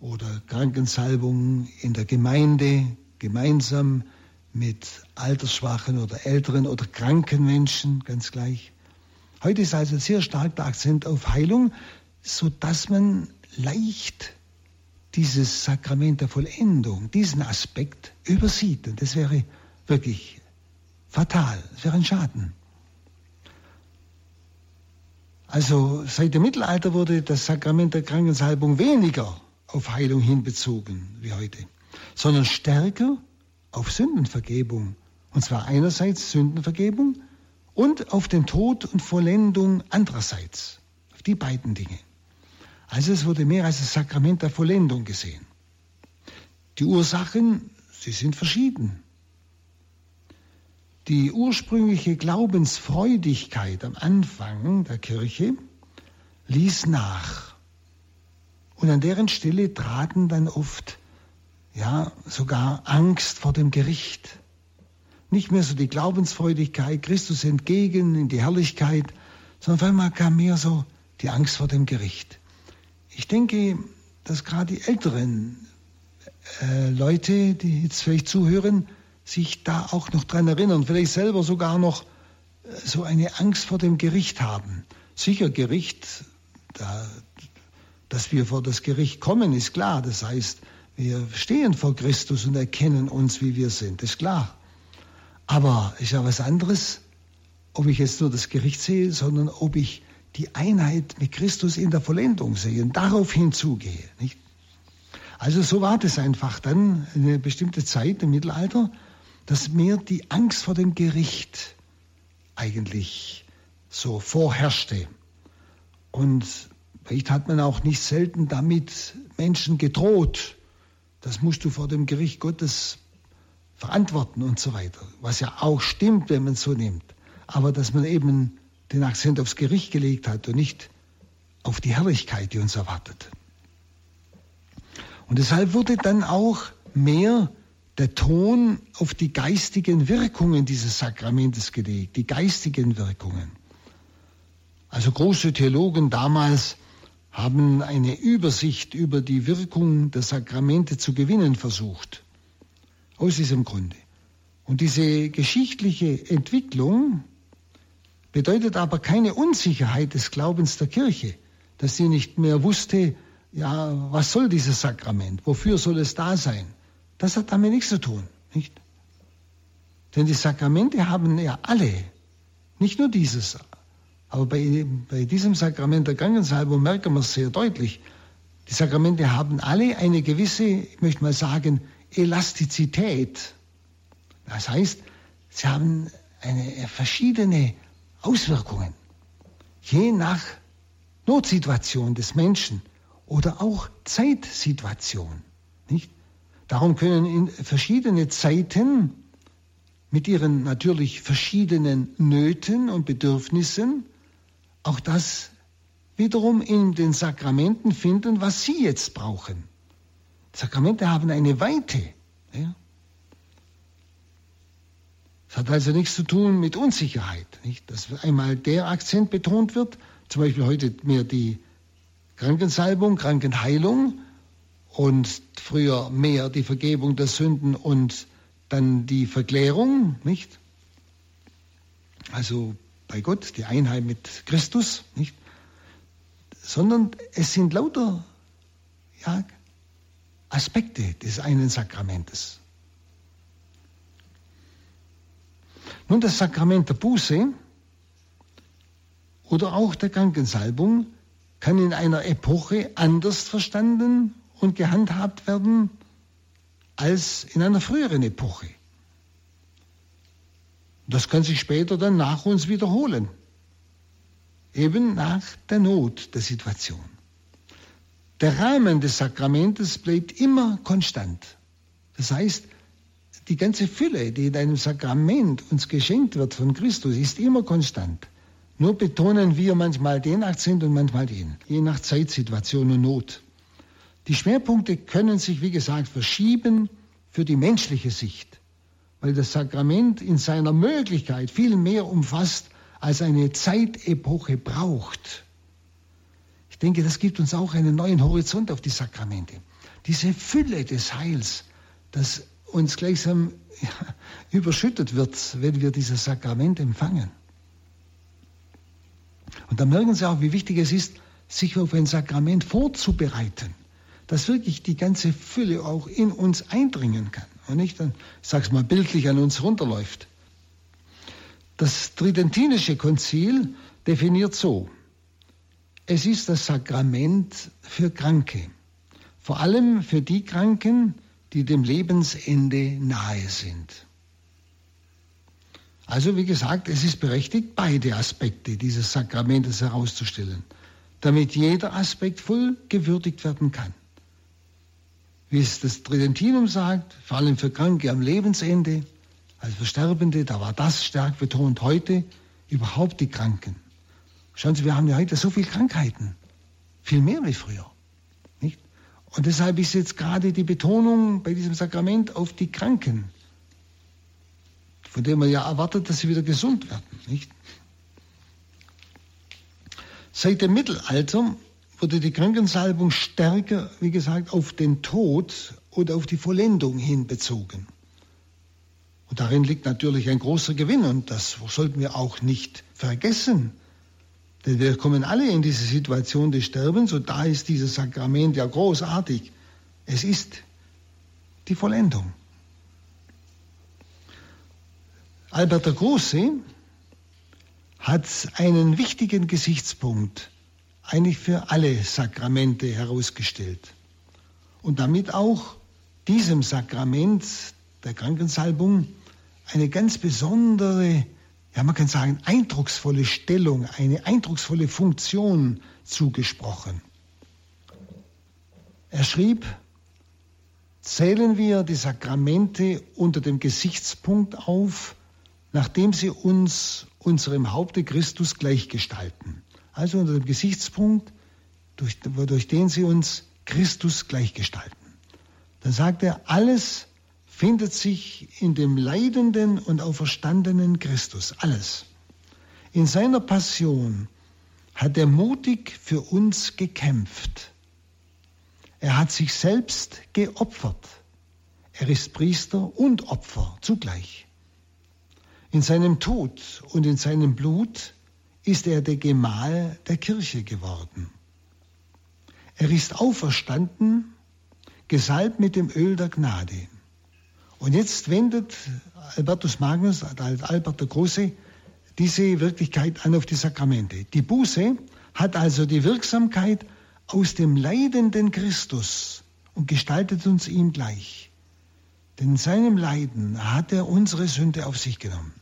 oder Krankensalbungen in der Gemeinde gemeinsam mit altersschwachen oder älteren oder kranken Menschen, ganz gleich. Heute ist also sehr stark der Akzent auf Heilung, so dass man leicht dieses Sakrament der Vollendung, diesen Aspekt übersieht. Und das wäre wirklich fatal, das wäre ein Schaden. Also seit dem Mittelalter wurde das Sakrament der Krankensalbung weniger auf Heilung hinbezogen wie heute, sondern stärker auf Sündenvergebung. Und zwar einerseits Sündenvergebung und auf den Tod und Vollendung andererseits. Auf die beiden Dinge. Also es wurde mehr als das Sakrament der Vollendung gesehen. Die Ursachen, sie sind verschieden. Die ursprüngliche Glaubensfreudigkeit am Anfang der Kirche ließ nach. Und an deren Stelle traten dann oft, ja, sogar Angst vor dem Gericht. Nicht mehr so die Glaubensfreudigkeit, Christus entgegen in die Herrlichkeit, sondern auf einmal kam mehr so die Angst vor dem Gericht. Ich denke, dass gerade die älteren äh, Leute, die jetzt vielleicht zuhören, sich da auch noch dran erinnern, vielleicht selber sogar noch äh, so eine Angst vor dem Gericht haben. Sicher Gericht, da, dass wir vor das Gericht kommen, ist klar. Das heißt, wir stehen vor Christus und erkennen uns, wie wir sind, ist klar. Aber ist ja was anderes, ob ich jetzt nur das Gericht sehe, sondern ob ich die Einheit mit Christus in der Vollendung sehen, darauf hinzugehe. Nicht? Also so war das einfach dann eine bestimmte Zeit im Mittelalter, dass mir die Angst vor dem Gericht eigentlich so vorherrschte. Und vielleicht hat man auch nicht selten damit Menschen gedroht, das musst du vor dem Gericht Gottes verantworten und so weiter. Was ja auch stimmt, wenn man es so nimmt. Aber dass man eben den Akzent aufs Gericht gelegt hat und nicht auf die Herrlichkeit, die uns erwartet. Und deshalb wurde dann auch mehr der Ton auf die geistigen Wirkungen dieses Sakramentes gelegt, die geistigen Wirkungen. Also große Theologen damals haben eine Übersicht über die Wirkung der Sakramente zu gewinnen versucht. Aus diesem Grunde. Und diese geschichtliche Entwicklung bedeutet aber keine Unsicherheit des Glaubens der Kirche, dass sie nicht mehr wusste, ja, was soll dieses Sakrament? Wofür soll es da sein? Das hat damit nichts zu tun, nicht? Denn die Sakramente haben ja alle, nicht nur dieses, aber bei, bei diesem Sakrament der Krankensalbung merken wir es sehr deutlich. Die Sakramente haben alle eine gewisse, ich möchte mal sagen, Elastizität. Das heißt, sie haben eine verschiedene Auswirkungen, je nach Notsituation des Menschen oder auch Zeitsituation. Nicht? Darum können in verschiedene Zeiten mit ihren natürlich verschiedenen Nöten und Bedürfnissen auch das wiederum in den Sakramenten finden, was sie jetzt brauchen. Sakramente haben eine Weite. Ja? Es hat also nichts zu tun mit Unsicherheit, nicht? dass einmal der Akzent betont wird, zum Beispiel heute mehr die Krankensalbung, Krankenheilung und früher mehr die Vergebung der Sünden und dann die Verklärung, nicht? Also bei Gott, die Einheit mit Christus, nicht? Sondern es sind lauter ja, Aspekte des einen Sakramentes. Nun, das Sakrament der Buße oder auch der Krankensalbung kann in einer Epoche anders verstanden und gehandhabt werden als in einer früheren Epoche. Das kann sich später dann nach uns wiederholen. Eben nach der Not der Situation. Der Rahmen des Sakramentes bleibt immer konstant. Das heißt, die ganze Fülle, die in einem Sakrament uns geschenkt wird von Christus, ist immer konstant. Nur betonen wir manchmal den Akzent und manchmal den, je nach Zeitsituation und Not. Die Schwerpunkte können sich, wie gesagt, verschieben für die menschliche Sicht, weil das Sakrament in seiner Möglichkeit viel mehr umfasst, als eine Zeitepoche braucht. Ich denke, das gibt uns auch einen neuen Horizont auf die Sakramente. Diese Fülle des Heils, das uns gleichsam überschüttet wird, wenn wir dieses Sakrament empfangen. Und da merken Sie auch, wie wichtig es ist, sich auf ein Sakrament vorzubereiten, dass wirklich die ganze Fülle auch in uns eindringen kann und nicht dann, ich sag's mal bildlich, an uns runterläuft. Das Tridentinische Konzil definiert so, es ist das Sakrament für Kranke, vor allem für die Kranken, die dem Lebensende nahe sind. Also wie gesagt, es ist berechtigt, beide Aspekte dieses Sakramentes herauszustellen, damit jeder Aspekt voll gewürdigt werden kann. Wie es das Tridentinum sagt, vor allem für Kranke am Lebensende, also für Sterbende, da war das stark betont. Heute überhaupt die Kranken. Schauen Sie, wir haben ja heute so viele Krankheiten, viel mehr wie früher. Und deshalb ist jetzt gerade die Betonung bei diesem Sakrament auf die Kranken von dem man ja erwartet, dass sie wieder gesund werden. Nicht? Seit dem Mittelalter wurde die Krankensalbung stärker, wie gesagt, auf den Tod oder auf die Vollendung hin bezogen. Und darin liegt natürlich ein großer Gewinn und das sollten wir auch nicht vergessen. Denn wir kommen alle in diese Situation des Sterbens und da ist dieses Sakrament ja großartig. Es ist die Vollendung. Albert der Große hat einen wichtigen Gesichtspunkt eigentlich für alle Sakramente herausgestellt und damit auch diesem Sakrament der Krankensalbung eine ganz besondere, ja man kann sagen, eindrucksvolle Stellung, eine eindrucksvolle Funktion zugesprochen. Er schrieb, zählen wir die Sakramente unter dem Gesichtspunkt auf, nachdem sie uns unserem Haupte Christus gleichgestalten. Also unter dem Gesichtspunkt, durch, durch den sie uns Christus gleichgestalten. Dann sagt er, alles findet sich in dem leidenden und auferstandenen Christus. Alles. In seiner Passion hat er mutig für uns gekämpft. Er hat sich selbst geopfert. Er ist Priester und Opfer zugleich. In seinem Tod und in seinem Blut ist er der Gemahl der Kirche geworden. Er ist auferstanden, gesalbt mit dem Öl der Gnade. Und jetzt wendet Albertus Magnus, Albert der Große, diese Wirklichkeit an auf die Sakramente. Die Buße hat also die Wirksamkeit aus dem leidenden Christus und gestaltet uns ihm gleich. Denn in seinem Leiden hat er unsere Sünde auf sich genommen.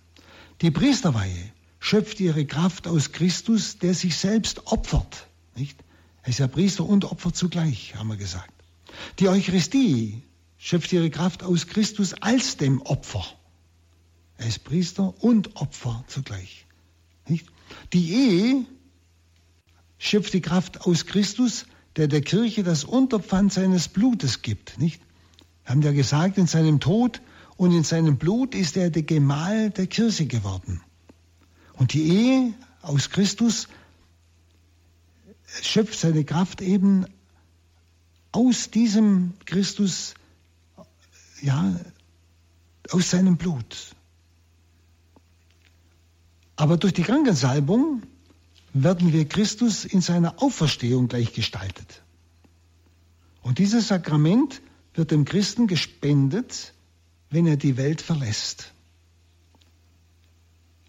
Die Priesterweihe schöpft ihre Kraft aus Christus, der sich selbst opfert. Nicht? Er ist ja Priester und Opfer zugleich, haben wir gesagt. Die Eucharistie schöpft ihre Kraft aus Christus als dem Opfer. Er ist Priester und Opfer zugleich. Nicht? Die Ehe schöpft die Kraft aus Christus, der der Kirche das Unterpfand seines Blutes gibt. Nicht? Wir haben ja gesagt, in seinem Tod und in seinem Blut ist er der Gemahl der Kirche geworden. Und die Ehe aus Christus schöpft seine Kraft eben aus diesem Christus, ja, aus seinem Blut. Aber durch die Krankensalbung werden wir Christus in seiner Auferstehung gleichgestaltet. Und dieses Sakrament wird dem Christen gespendet, wenn er die Welt verlässt.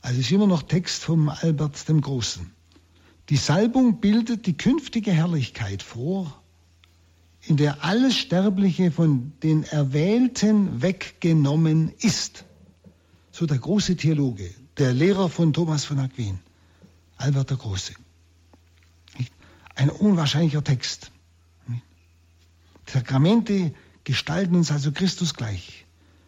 Also ist immer noch Text vom Albert dem Großen. Die Salbung bildet die künftige Herrlichkeit vor, in der alles Sterbliche von den Erwählten weggenommen ist. So der große Theologe, der Lehrer von Thomas von Aquin, Albert der Große. Ein unwahrscheinlicher Text. Sakramente gestalten uns also Christus gleich.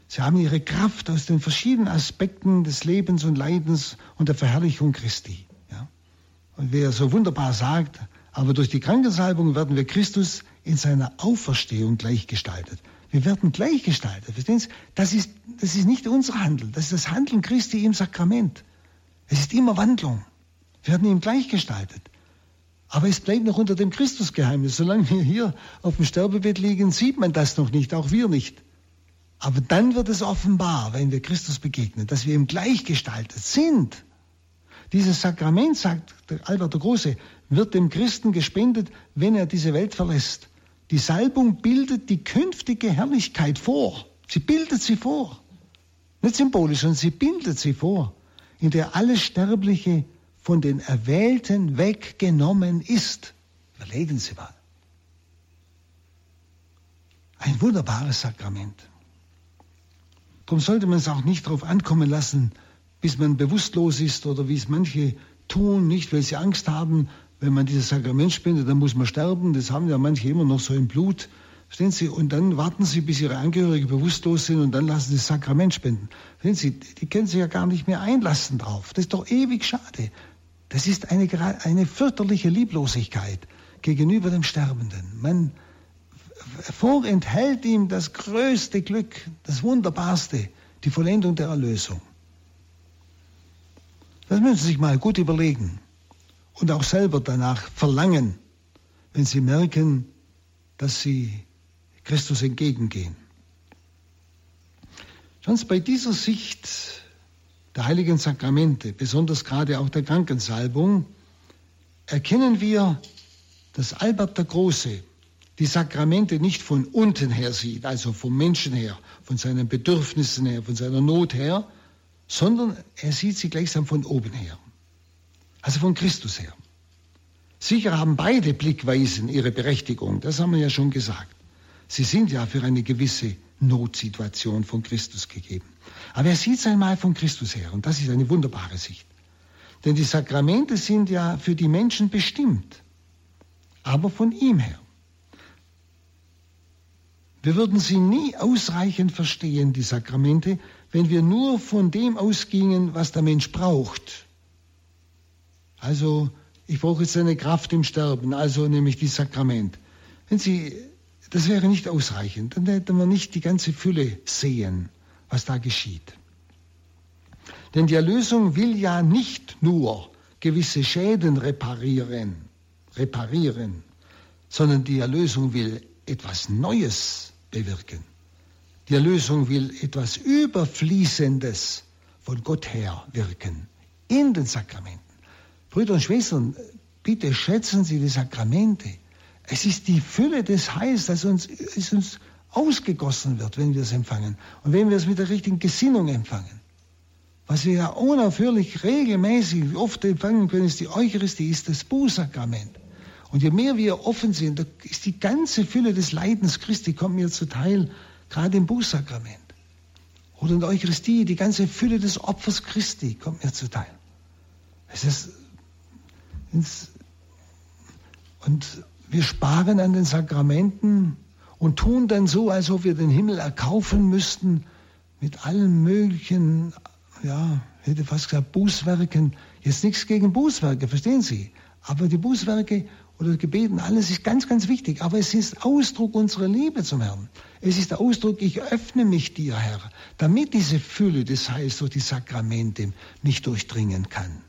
Sie haben ihre Kraft aus den verschiedenen Aspekten des Lebens und Leidens und der Verherrlichung Christi. Ja? Und wer so wunderbar sagt, aber durch die Krankensalbung werden wir Christus in seiner Auferstehung gleichgestaltet. Wir werden gleichgestaltet. Verstehen Sie? Das ist, das ist nicht unser Handeln, das ist das Handeln Christi im Sakrament. Es ist immer Wandlung. Wir werden ihm gleichgestaltet. Aber es bleibt noch unter dem Christusgeheimnis. Solange wir hier auf dem Sterbebett liegen, sieht man das noch nicht, auch wir nicht. Aber dann wird es offenbar, wenn wir Christus begegnen, dass wir ihm gleichgestaltet sind. Dieses Sakrament, sagt Albert der Große, wird dem Christen gespendet, wenn er diese Welt verlässt. Die Salbung bildet die künftige Herrlichkeit vor. Sie bildet sie vor. Nicht symbolisch, sondern sie bildet sie vor, in der alles Sterbliche von den Erwählten weggenommen ist. Überlegen Sie mal. Ein wunderbares Sakrament. Darum sollte man es auch nicht darauf ankommen lassen, bis man bewusstlos ist oder wie es manche tun, nicht weil sie Angst haben, wenn man dieses Sakrament spendet, dann muss man sterben. Das haben ja manche immer noch so im Blut. Verstehen Sie? Und dann warten Sie, bis Ihre Angehörigen bewusstlos sind und dann lassen Sie das Sakrament spenden. Verstehen Sie? Die können sich ja gar nicht mehr einlassen drauf. Das ist doch ewig schade. Das ist eine, eine fürchterliche Lieblosigkeit gegenüber dem Sterbenden. Man vorenthält ihm das größte Glück, das Wunderbarste, die Vollendung der Erlösung. Das müssen Sie sich mal gut überlegen und auch selber danach verlangen, wenn Sie merken, dass Sie Christus entgegengehen. Schon bei dieser Sicht der heiligen Sakramente, besonders gerade auch der Krankensalbung, erkennen wir, dass Albert der Große die Sakramente nicht von unten her sieht, also vom Menschen her, von seinen Bedürfnissen her, von seiner Not her, sondern er sieht sie gleichsam von oben her, also von Christus her. Sicher haben beide Blickweisen ihre Berechtigung, das haben wir ja schon gesagt. Sie sind ja für eine gewisse Notsituation von Christus gegeben. Aber er sieht es einmal von Christus her und das ist eine wunderbare Sicht. Denn die Sakramente sind ja für die Menschen bestimmt, aber von ihm her. Wir würden sie nie ausreichend verstehen, die Sakramente, wenn wir nur von dem ausgingen, was der Mensch braucht. Also, ich brauche jetzt eine Kraft im Sterben, also nämlich die Sakrament. Wenn Sie, das wäre nicht ausreichend, dann hätte man nicht die ganze Fülle sehen, was da geschieht. Denn die Erlösung will ja nicht nur gewisse Schäden reparieren, reparieren, sondern die Erlösung will etwas Neues bewirken. Die Erlösung will etwas Überfließendes von Gott her wirken in den Sakramenten. Brüder und Schwestern, bitte schätzen Sie die Sakramente. Es ist die Fülle des Heils, das uns, ist uns ausgegossen wird, wenn wir es empfangen und wenn wir es mit der richtigen Gesinnung empfangen. Was wir ja unaufhörlich regelmäßig oft empfangen können, ist die Eucharistie, ist das Bußsakrament. Und je mehr wir offen sind, ist die ganze Fülle des Leidens Christi kommt mir zuteil, gerade im Bußsakrament. Oder in der Eucharistie, die ganze Fülle des Opfers Christi kommt mir zuteil. Es ist und wir sparen an den Sakramenten und tun dann so, als ob wir den Himmel erkaufen müssten mit allen möglichen, ja, hätte fast gesagt, Bußwerken. Jetzt nichts gegen Bußwerke, verstehen Sie? Aber die Bußwerke oder Gebeten, alles ist ganz, ganz wichtig. Aber es ist Ausdruck unserer Liebe zum Herrn. Es ist der Ausdruck, ich öffne mich dir, Herr, damit diese Fülle des Heils durch die Sakramente mich durchdringen kann.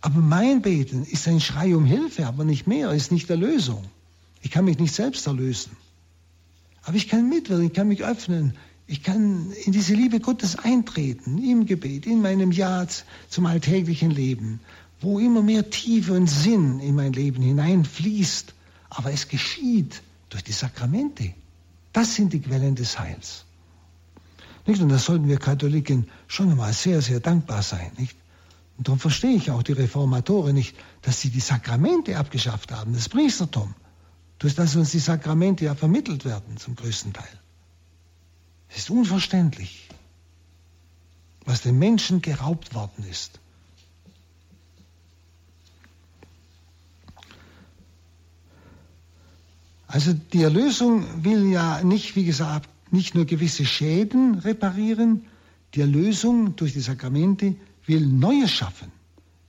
Aber mein Beten ist ein Schrei um Hilfe, aber nicht mehr, ist nicht Erlösung. Ich kann mich nicht selbst erlösen. Aber ich kann mitwirken, ich kann mich öffnen, ich kann in diese Liebe Gottes eintreten, im Gebet, in meinem Ja zum alltäglichen Leben wo immer mehr Tiefe und Sinn in mein Leben hineinfließt. Aber es geschieht durch die Sakramente. Das sind die Quellen des Heils. Nicht? Und da sollten wir Katholiken schon einmal sehr, sehr dankbar sein. Nicht? Und darum verstehe ich auch die Reformatoren nicht, dass sie die Sakramente abgeschafft haben, das Priestertum. durch das uns die Sakramente ja vermittelt werden, zum größten Teil. Es ist unverständlich, was den Menschen geraubt worden ist. Also die Erlösung will ja nicht, wie gesagt, nicht nur gewisse Schäden reparieren, die Erlösung durch die Sakramente will Neues schaffen,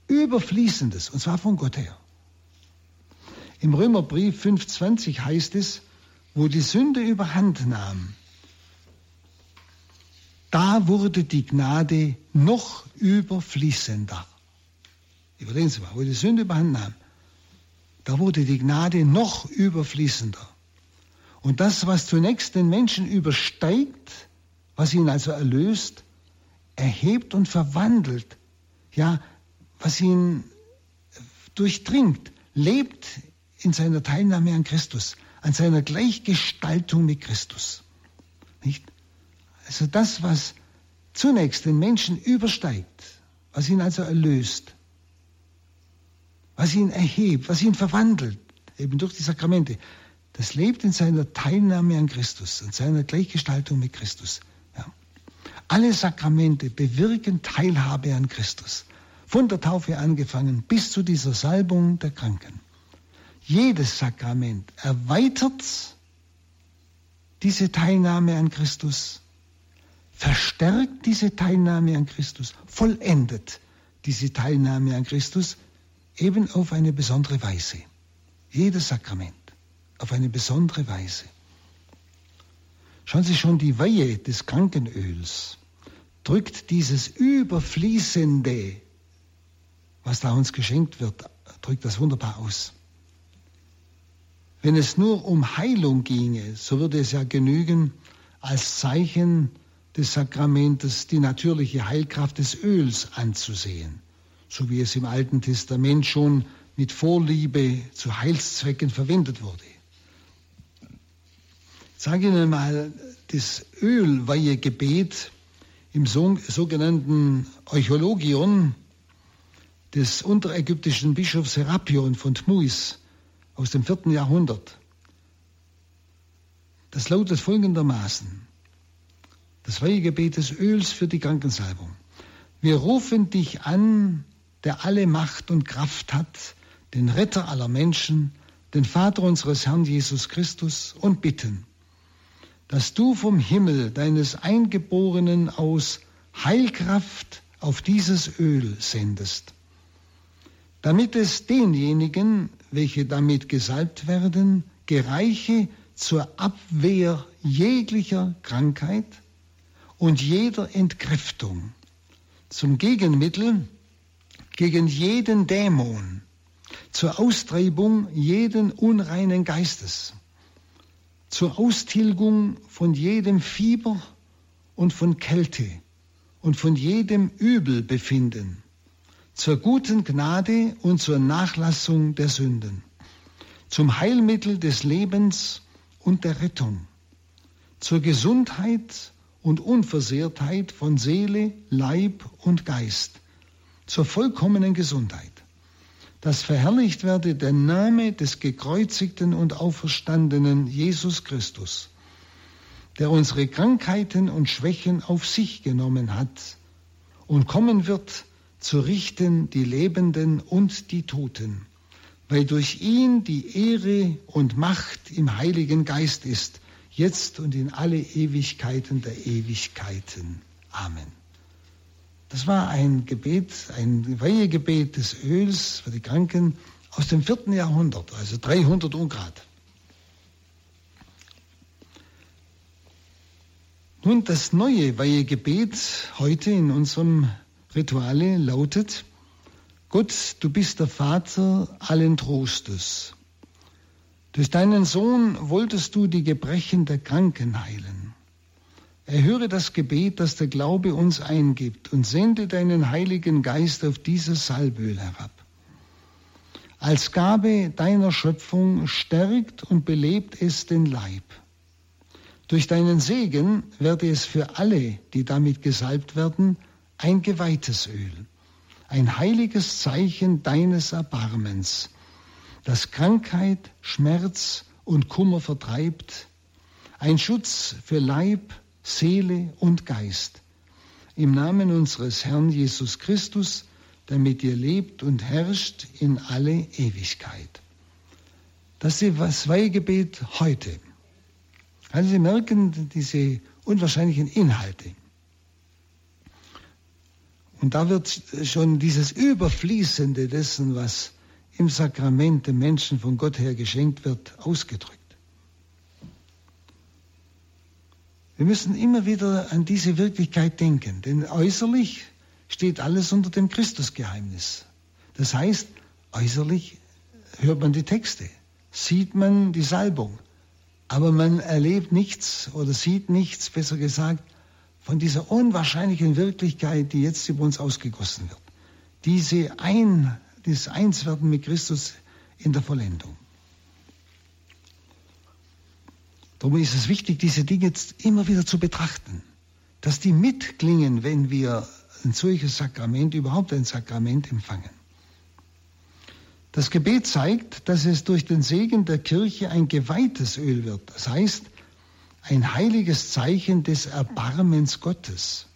Überfließendes, und zwar von Gott her. Im Römerbrief 5.20 heißt es, wo die Sünde überhand nahm, da wurde die Gnade noch überfließender. Überlegen Sie mal, wo die Sünde überhand nahm, da wurde die Gnade noch überfließender. Und das, was zunächst den Menschen übersteigt, was ihn also erlöst, erhebt und verwandelt, ja, was ihn durchdringt, lebt in seiner Teilnahme an Christus, an seiner Gleichgestaltung mit Christus. Nicht? Also das, was zunächst den Menschen übersteigt, was ihn also erlöst, was ihn erhebt, was ihn verwandelt, eben durch die Sakramente, das lebt in seiner Teilnahme an Christus, in seiner Gleichgestaltung mit Christus. Alle Sakramente bewirken Teilhabe an Christus, von der Taufe angefangen bis zu dieser Salbung der Kranken. Jedes Sakrament erweitert diese Teilnahme an Christus, verstärkt diese Teilnahme an Christus, vollendet diese Teilnahme an Christus, eben auf eine besondere Weise. Jedes Sakrament auf eine besondere Weise. Schauen Sie schon, die Weihe des Krankenöls drückt dieses Überfließende, was da uns geschenkt wird, drückt das wunderbar aus. Wenn es nur um Heilung ginge, so würde es ja genügen, als Zeichen des Sakramentes die natürliche Heilkraft des Öls anzusehen so wie es im Alten Testament schon mit Vorliebe zu Heilszwecken verwendet wurde. Sage Ihnen mal das Ölweihegebet im sogenannten Euchologion des unterägyptischen Bischofs Serapion von Tmuis aus dem vierten Jahrhundert. Das lautet folgendermaßen. Das Weihegebet des Öls für die Krankensalbung. Wir rufen dich an, der alle Macht und Kraft hat, den Retter aller Menschen, den Vater unseres Herrn Jesus Christus, und bitten, dass du vom Himmel deines Eingeborenen aus Heilkraft auf dieses Öl sendest, damit es denjenigen, welche damit gesalbt werden, gereiche zur Abwehr jeglicher Krankheit und jeder Entkräftung, zum Gegenmittel gegen jeden Dämon, zur Austreibung jeden unreinen Geistes, zur Austilgung von jedem Fieber und von Kälte und von jedem Übelbefinden, zur guten Gnade und zur Nachlassung der Sünden, zum Heilmittel des Lebens und der Rettung, zur Gesundheit und Unversehrtheit von Seele, Leib und Geist, zur vollkommenen Gesundheit, dass verherrlicht werde der Name des gekreuzigten und auferstandenen Jesus Christus, der unsere Krankheiten und Schwächen auf sich genommen hat und kommen wird, zu richten die Lebenden und die Toten, weil durch ihn die Ehre und Macht im Heiligen Geist ist, jetzt und in alle Ewigkeiten der Ewigkeiten. Amen. Das war ein Gebet, ein Weihegebet des Öls für die Kranken aus dem vierten Jahrhundert, also 300 Ungrad. Nun, das neue Weihegebet heute in unserem Rituale lautet, Gott, du bist der Vater allen Trostes. Durch deinen Sohn wolltest du die Gebrechen der Kranken heilen. Erhöre das Gebet, das der Glaube uns eingibt und sende deinen Heiligen Geist auf dieses Salböl herab. Als Gabe deiner Schöpfung stärkt und belebt es den Leib. Durch deinen Segen werde es für alle, die damit gesalbt werden, ein geweihtes Öl, ein heiliges Zeichen deines Erbarmens, das Krankheit, Schmerz und Kummer vertreibt, ein Schutz für Leib, Seele und Geist. Im Namen unseres Herrn Jesus Christus, der mit dir lebt und herrscht in alle Ewigkeit. Das ist das Weihegebet heute. Also Sie merken diese unwahrscheinlichen Inhalte. Und da wird schon dieses Überfließende dessen, was im Sakrament dem Menschen von Gott her geschenkt wird, ausgedrückt. Wir müssen immer wieder an diese Wirklichkeit denken, denn äußerlich steht alles unter dem Christusgeheimnis. Das heißt, äußerlich hört man die Texte, sieht man die Salbung, aber man erlebt nichts oder sieht nichts, besser gesagt, von dieser unwahrscheinlichen Wirklichkeit, die jetzt über uns ausgegossen wird. Diese ein, dieses Einswerden mit Christus in der Vollendung. Darum ist es wichtig, diese Dinge jetzt immer wieder zu betrachten, dass die mitklingen, wenn wir ein solches Sakrament, überhaupt ein Sakrament empfangen. Das Gebet zeigt, dass es durch den Segen der Kirche ein geweihtes Öl wird. Das heißt, ein heiliges Zeichen des Erbarmens Gottes,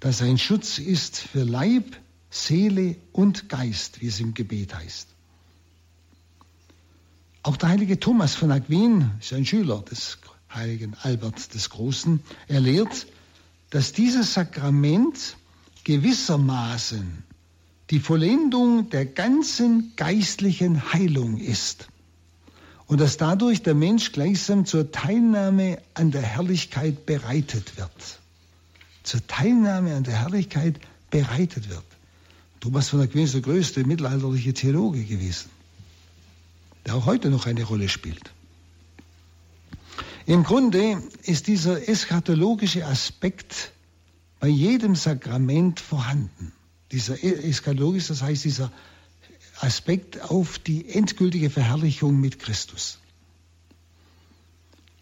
das ein Schutz ist für Leib, Seele und Geist, wie es im Gebet heißt. Auch der heilige Thomas von Aquin ist ein Schüler des heiligen Albert des Großen. Er lehrt, dass dieses Sakrament gewissermaßen die Vollendung der ganzen geistlichen Heilung ist und dass dadurch der Mensch gleichsam zur Teilnahme an der Herrlichkeit bereitet wird. Zur Teilnahme an der Herrlichkeit bereitet wird. Thomas von Aquin ist der größte mittelalterliche Theologe gewesen, der auch heute noch eine Rolle spielt. Im Grunde ist dieser eschatologische Aspekt bei jedem Sakrament vorhanden. Dieser eschatologisch, das heißt dieser Aspekt auf die endgültige Verherrlichung mit Christus.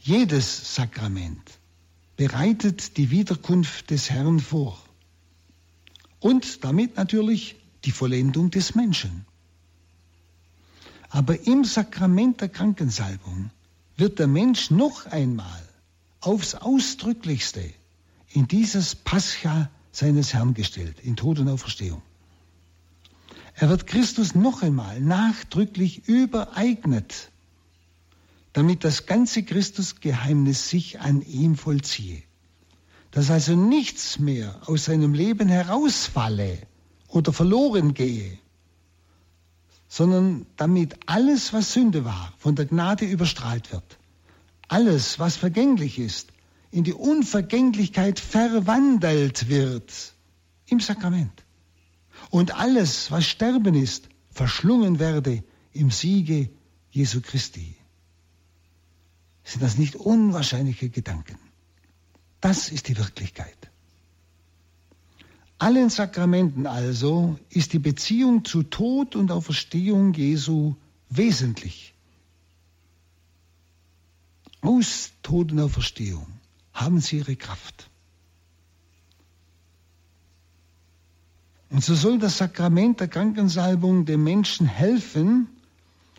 Jedes Sakrament bereitet die Wiederkunft des Herrn vor und damit natürlich die Vollendung des Menschen. Aber im Sakrament der Krankensalbung wird der Mensch noch einmal aufs Ausdrücklichste in dieses Pascha seines Herrn gestellt, in Tod und Auferstehung. Er wird Christus noch einmal nachdrücklich übereignet, damit das ganze Christusgeheimnis sich an ihm vollziehe. Dass also nichts mehr aus seinem Leben herausfalle oder verloren gehe, sondern damit alles, was Sünde war, von der Gnade überstrahlt wird. Alles, was vergänglich ist, in die Unvergänglichkeit verwandelt wird im Sakrament und alles, was Sterben ist, verschlungen werde im Siege Jesu Christi. Sind das nicht unwahrscheinliche Gedanken? Das ist die Wirklichkeit. Allen Sakramenten also ist die Beziehung zu Tod und Auferstehung Jesu wesentlich. Aus Tod und Auferstehung haben sie ihre Kraft. Und so soll das Sakrament der Krankensalbung dem Menschen helfen,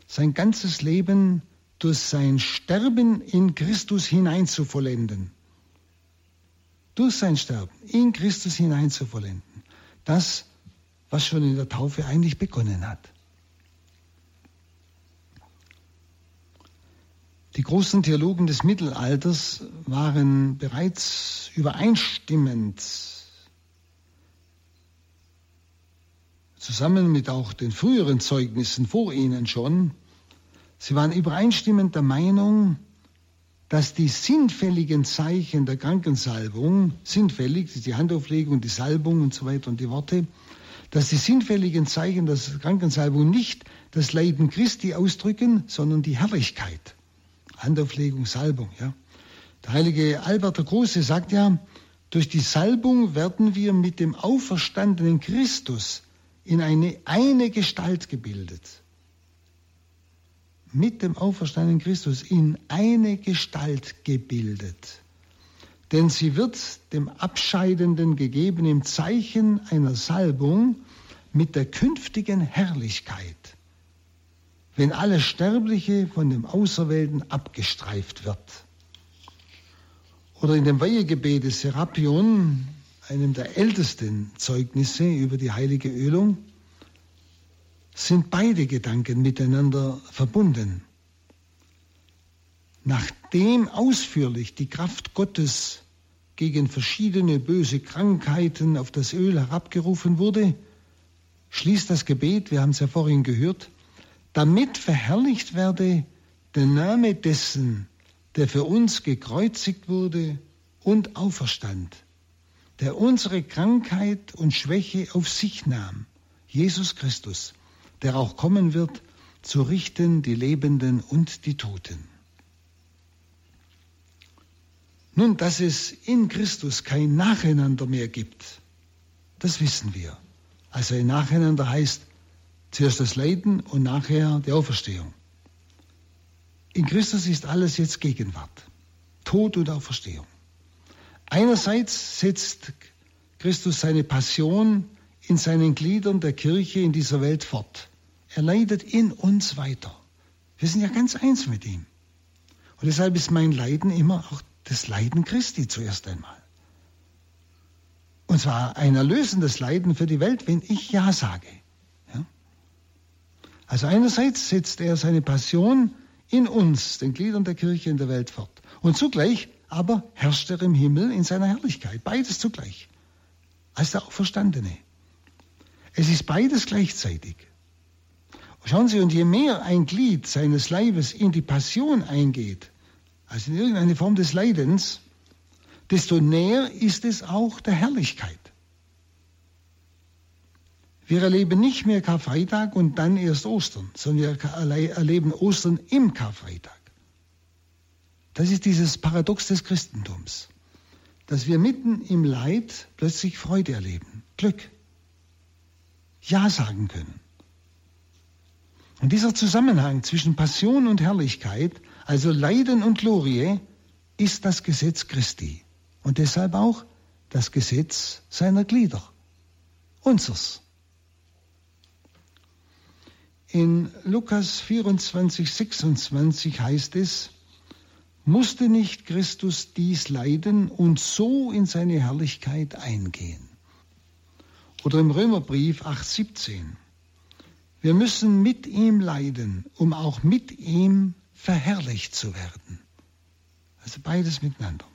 sein ganzes Leben durch sein Sterben in Christus hinein zu vollenden. Durch sein Sterben in Christus hinein zu vollenden. Das, was schon in der Taufe eigentlich begonnen hat. Die großen Theologen des Mittelalters waren bereits übereinstimmend zusammen mit auch den früheren Zeugnissen vor ihnen schon, sie waren übereinstimmend der Meinung, dass die sinnfälligen Zeichen der Krankensalbung, sinnfällig, die Handauflegung, die Salbung und so weiter und die Worte, dass die sinnfälligen Zeichen der Krankensalbung nicht das Leiden Christi ausdrücken, sondern die Herrlichkeit. Handauflegung, Salbung, ja. Der heilige Albert der Große sagt ja, durch die Salbung werden wir mit dem auferstandenen Christus in eine eine Gestalt gebildet. Mit dem auferstandenen Christus in eine Gestalt gebildet. Denn sie wird dem Abscheidenden gegeben im Zeichen einer Salbung mit der künftigen Herrlichkeit, wenn alles Sterbliche von dem Auserwählten abgestreift wird. Oder in dem Weihegebet des Serapion, einem der ältesten Zeugnisse über die heilige Ölung, sind beide Gedanken miteinander verbunden. Nachdem ausführlich die Kraft Gottes gegen verschiedene böse Krankheiten auf das Öl herabgerufen wurde, schließt das Gebet, wir haben es ja vorhin gehört, damit verherrlicht werde der Name dessen, der für uns gekreuzigt wurde und auferstand, der unsere Krankheit und Schwäche auf sich nahm, Jesus Christus, der auch kommen wird, zu richten die Lebenden und die Toten. Nun, dass es in Christus kein Nacheinander mehr gibt, das wissen wir. Also ein Nacheinander heißt zuerst das Leiden und nachher die Auferstehung. In Christus ist alles jetzt Gegenwart. Tod und Auferstehung. Einerseits setzt Christus seine Passion in seinen Gliedern der Kirche in dieser Welt fort. Er leidet in uns weiter. Wir sind ja ganz eins mit ihm. Und deshalb ist mein Leiden immer auch das Leiden Christi zuerst einmal. Und zwar ein erlösendes Leiden für die Welt, wenn ich Ja sage. Ja? Also einerseits setzt er seine Passion in uns, den Gliedern der Kirche in der Welt fort. Und zugleich aber herrscht er im Himmel in seiner Herrlichkeit. Beides zugleich. Als der Auferstandene. Es ist beides gleichzeitig. Schauen Sie, und je mehr ein Glied seines Leibes in die Passion eingeht, also in irgendeine Form des Leidens, desto näher ist es auch der Herrlichkeit. Wir erleben nicht mehr Karfreitag und dann erst Ostern, sondern wir erleben Ostern im Karfreitag. Das ist dieses Paradox des Christentums, dass wir mitten im Leid plötzlich Freude erleben, Glück, Ja sagen können. Und dieser Zusammenhang zwischen Passion und Herrlichkeit also Leiden und Glorie ist das Gesetz Christi und deshalb auch das Gesetz seiner Glieder, unseres. In Lukas 24, 26 heißt es, musste nicht Christus dies leiden und so in seine Herrlichkeit eingehen? Oder im Römerbrief 8, 17, wir müssen mit ihm leiden, um auch mit ihm verherrlicht zu werden. Also beides miteinander.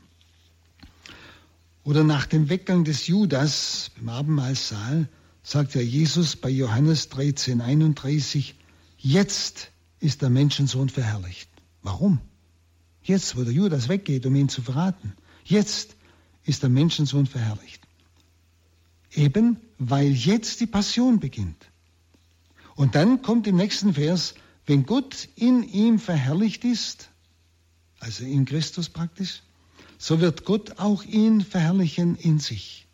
Oder nach dem Weggang des Judas im Abendmahlsaal sagt ja Jesus bei Johannes 13, 31, jetzt ist der Menschensohn verherrlicht. Warum? Jetzt, wo der Judas weggeht, um ihn zu verraten. Jetzt ist der Menschensohn verherrlicht. Eben weil jetzt die Passion beginnt. Und dann kommt im nächsten Vers, wenn Gott in ihm verherrlicht ist, also in Christus praktisch, so wird Gott auch ihn verherrlichen in sich.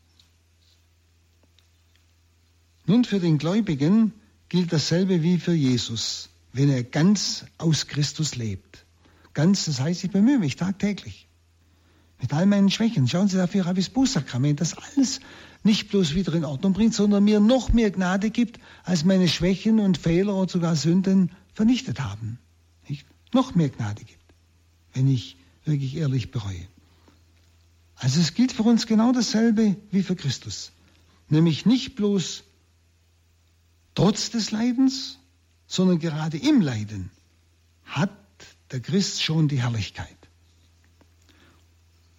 Nun für den Gläubigen gilt dasselbe wie für Jesus, wenn er ganz aus Christus lebt. Ganz, das heißt, ich bemühe mich tagtäglich. Mit all meinen Schwächen. Schauen Sie dafür auf das Bußsakrament, das alles nicht bloß wieder in Ordnung bringt, sondern mir noch mehr Gnade gibt, als meine Schwächen und Fehler oder sogar Sünden vernichtet haben. Nicht? Noch mehr Gnade gibt, wenn ich wirklich ehrlich bereue. Also es gilt für uns genau dasselbe wie für Christus. Nämlich nicht bloß trotz des Leidens, sondern gerade im Leiden hat der Christ schon die Herrlichkeit.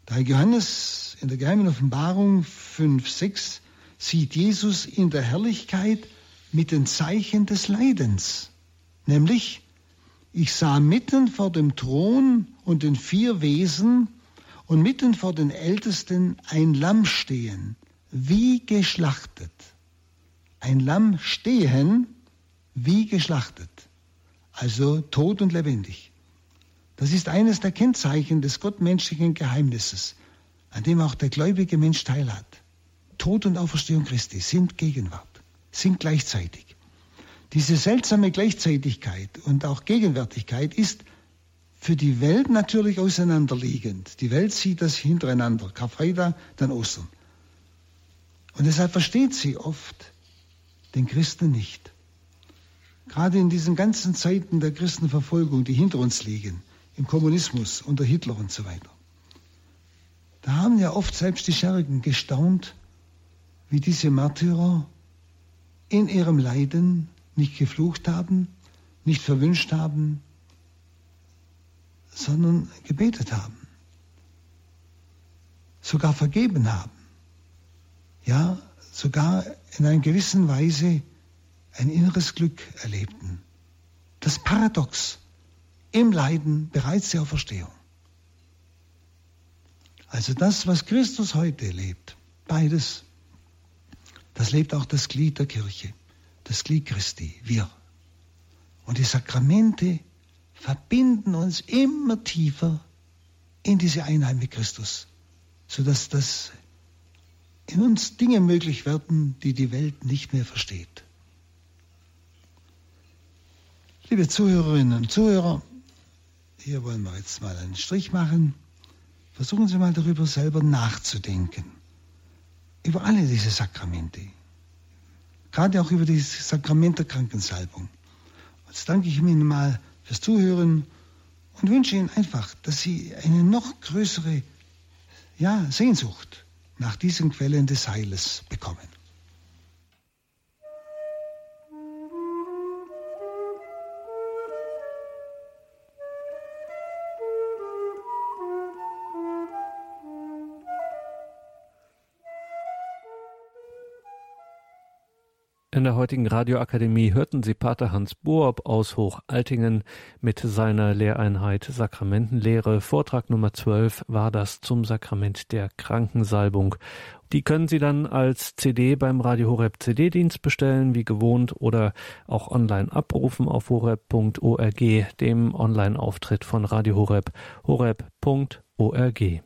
Da Johannes in der geheimen Offenbarung 5, 6 sieht Jesus in der Herrlichkeit mit den Zeichen des Leidens. Nämlich, ich sah mitten vor dem Thron und den vier Wesen und mitten vor den Ältesten ein Lamm stehen, wie geschlachtet. Ein Lamm stehen, wie geschlachtet. Also tot und lebendig. Das ist eines der Kennzeichen des gottmenschlichen Geheimnisses, an dem auch der gläubige Mensch teilhat. Tod und Auferstehung Christi sind Gegenwart, sind gleichzeitig. Diese seltsame Gleichzeitigkeit und auch Gegenwärtigkeit ist für die Welt natürlich auseinanderliegend. Die Welt sieht das hintereinander, Karfreitag, dann Ostern. Und deshalb versteht sie oft den Christen nicht. gerade in diesen ganzen Zeiten der Christenverfolgung, die hinter uns liegen, im Kommunismus unter Hitler und so weiter. Da haben ja oft selbst die Schergen gestaunt, wie diese Märtyrer in ihrem Leiden nicht geflucht haben, nicht verwünscht haben, sondern gebetet haben, sogar vergeben haben, ja, sogar in einer gewissen Weise ein inneres Glück erlebten. Das Paradox im Leiden bereits der Auferstehung. Also das, was Christus heute lebt, beides, das lebt auch das Glied der Kirche, das Glied Christi, wir. Und die Sakramente verbinden uns immer tiefer in diese Einheit mit Christus, sodass das in uns Dinge möglich werden, die die Welt nicht mehr versteht. Liebe Zuhörerinnen und Zuhörer, hier wollen wir jetzt mal einen Strich machen. Versuchen Sie mal darüber selber nachzudenken. Über alle diese Sakramente. Gerade auch über das Sakrament der Krankensalbung. Jetzt danke ich Ihnen mal fürs Zuhören und wünsche Ihnen einfach, dass Sie eine noch größere ja, Sehnsucht nach diesen Quellen des Heiles bekommen. In der heutigen Radioakademie hörten Sie Pater Hans Boab aus Hochaltingen mit seiner Lehreinheit Sakramentenlehre. Vortrag Nummer 12 war das zum Sakrament der Krankensalbung. Die können Sie dann als CD beim Radio Horeb CD-Dienst bestellen, wie gewohnt, oder auch online abrufen auf horeb.org, dem Online-Auftritt von Radio Horeb, horeb.org.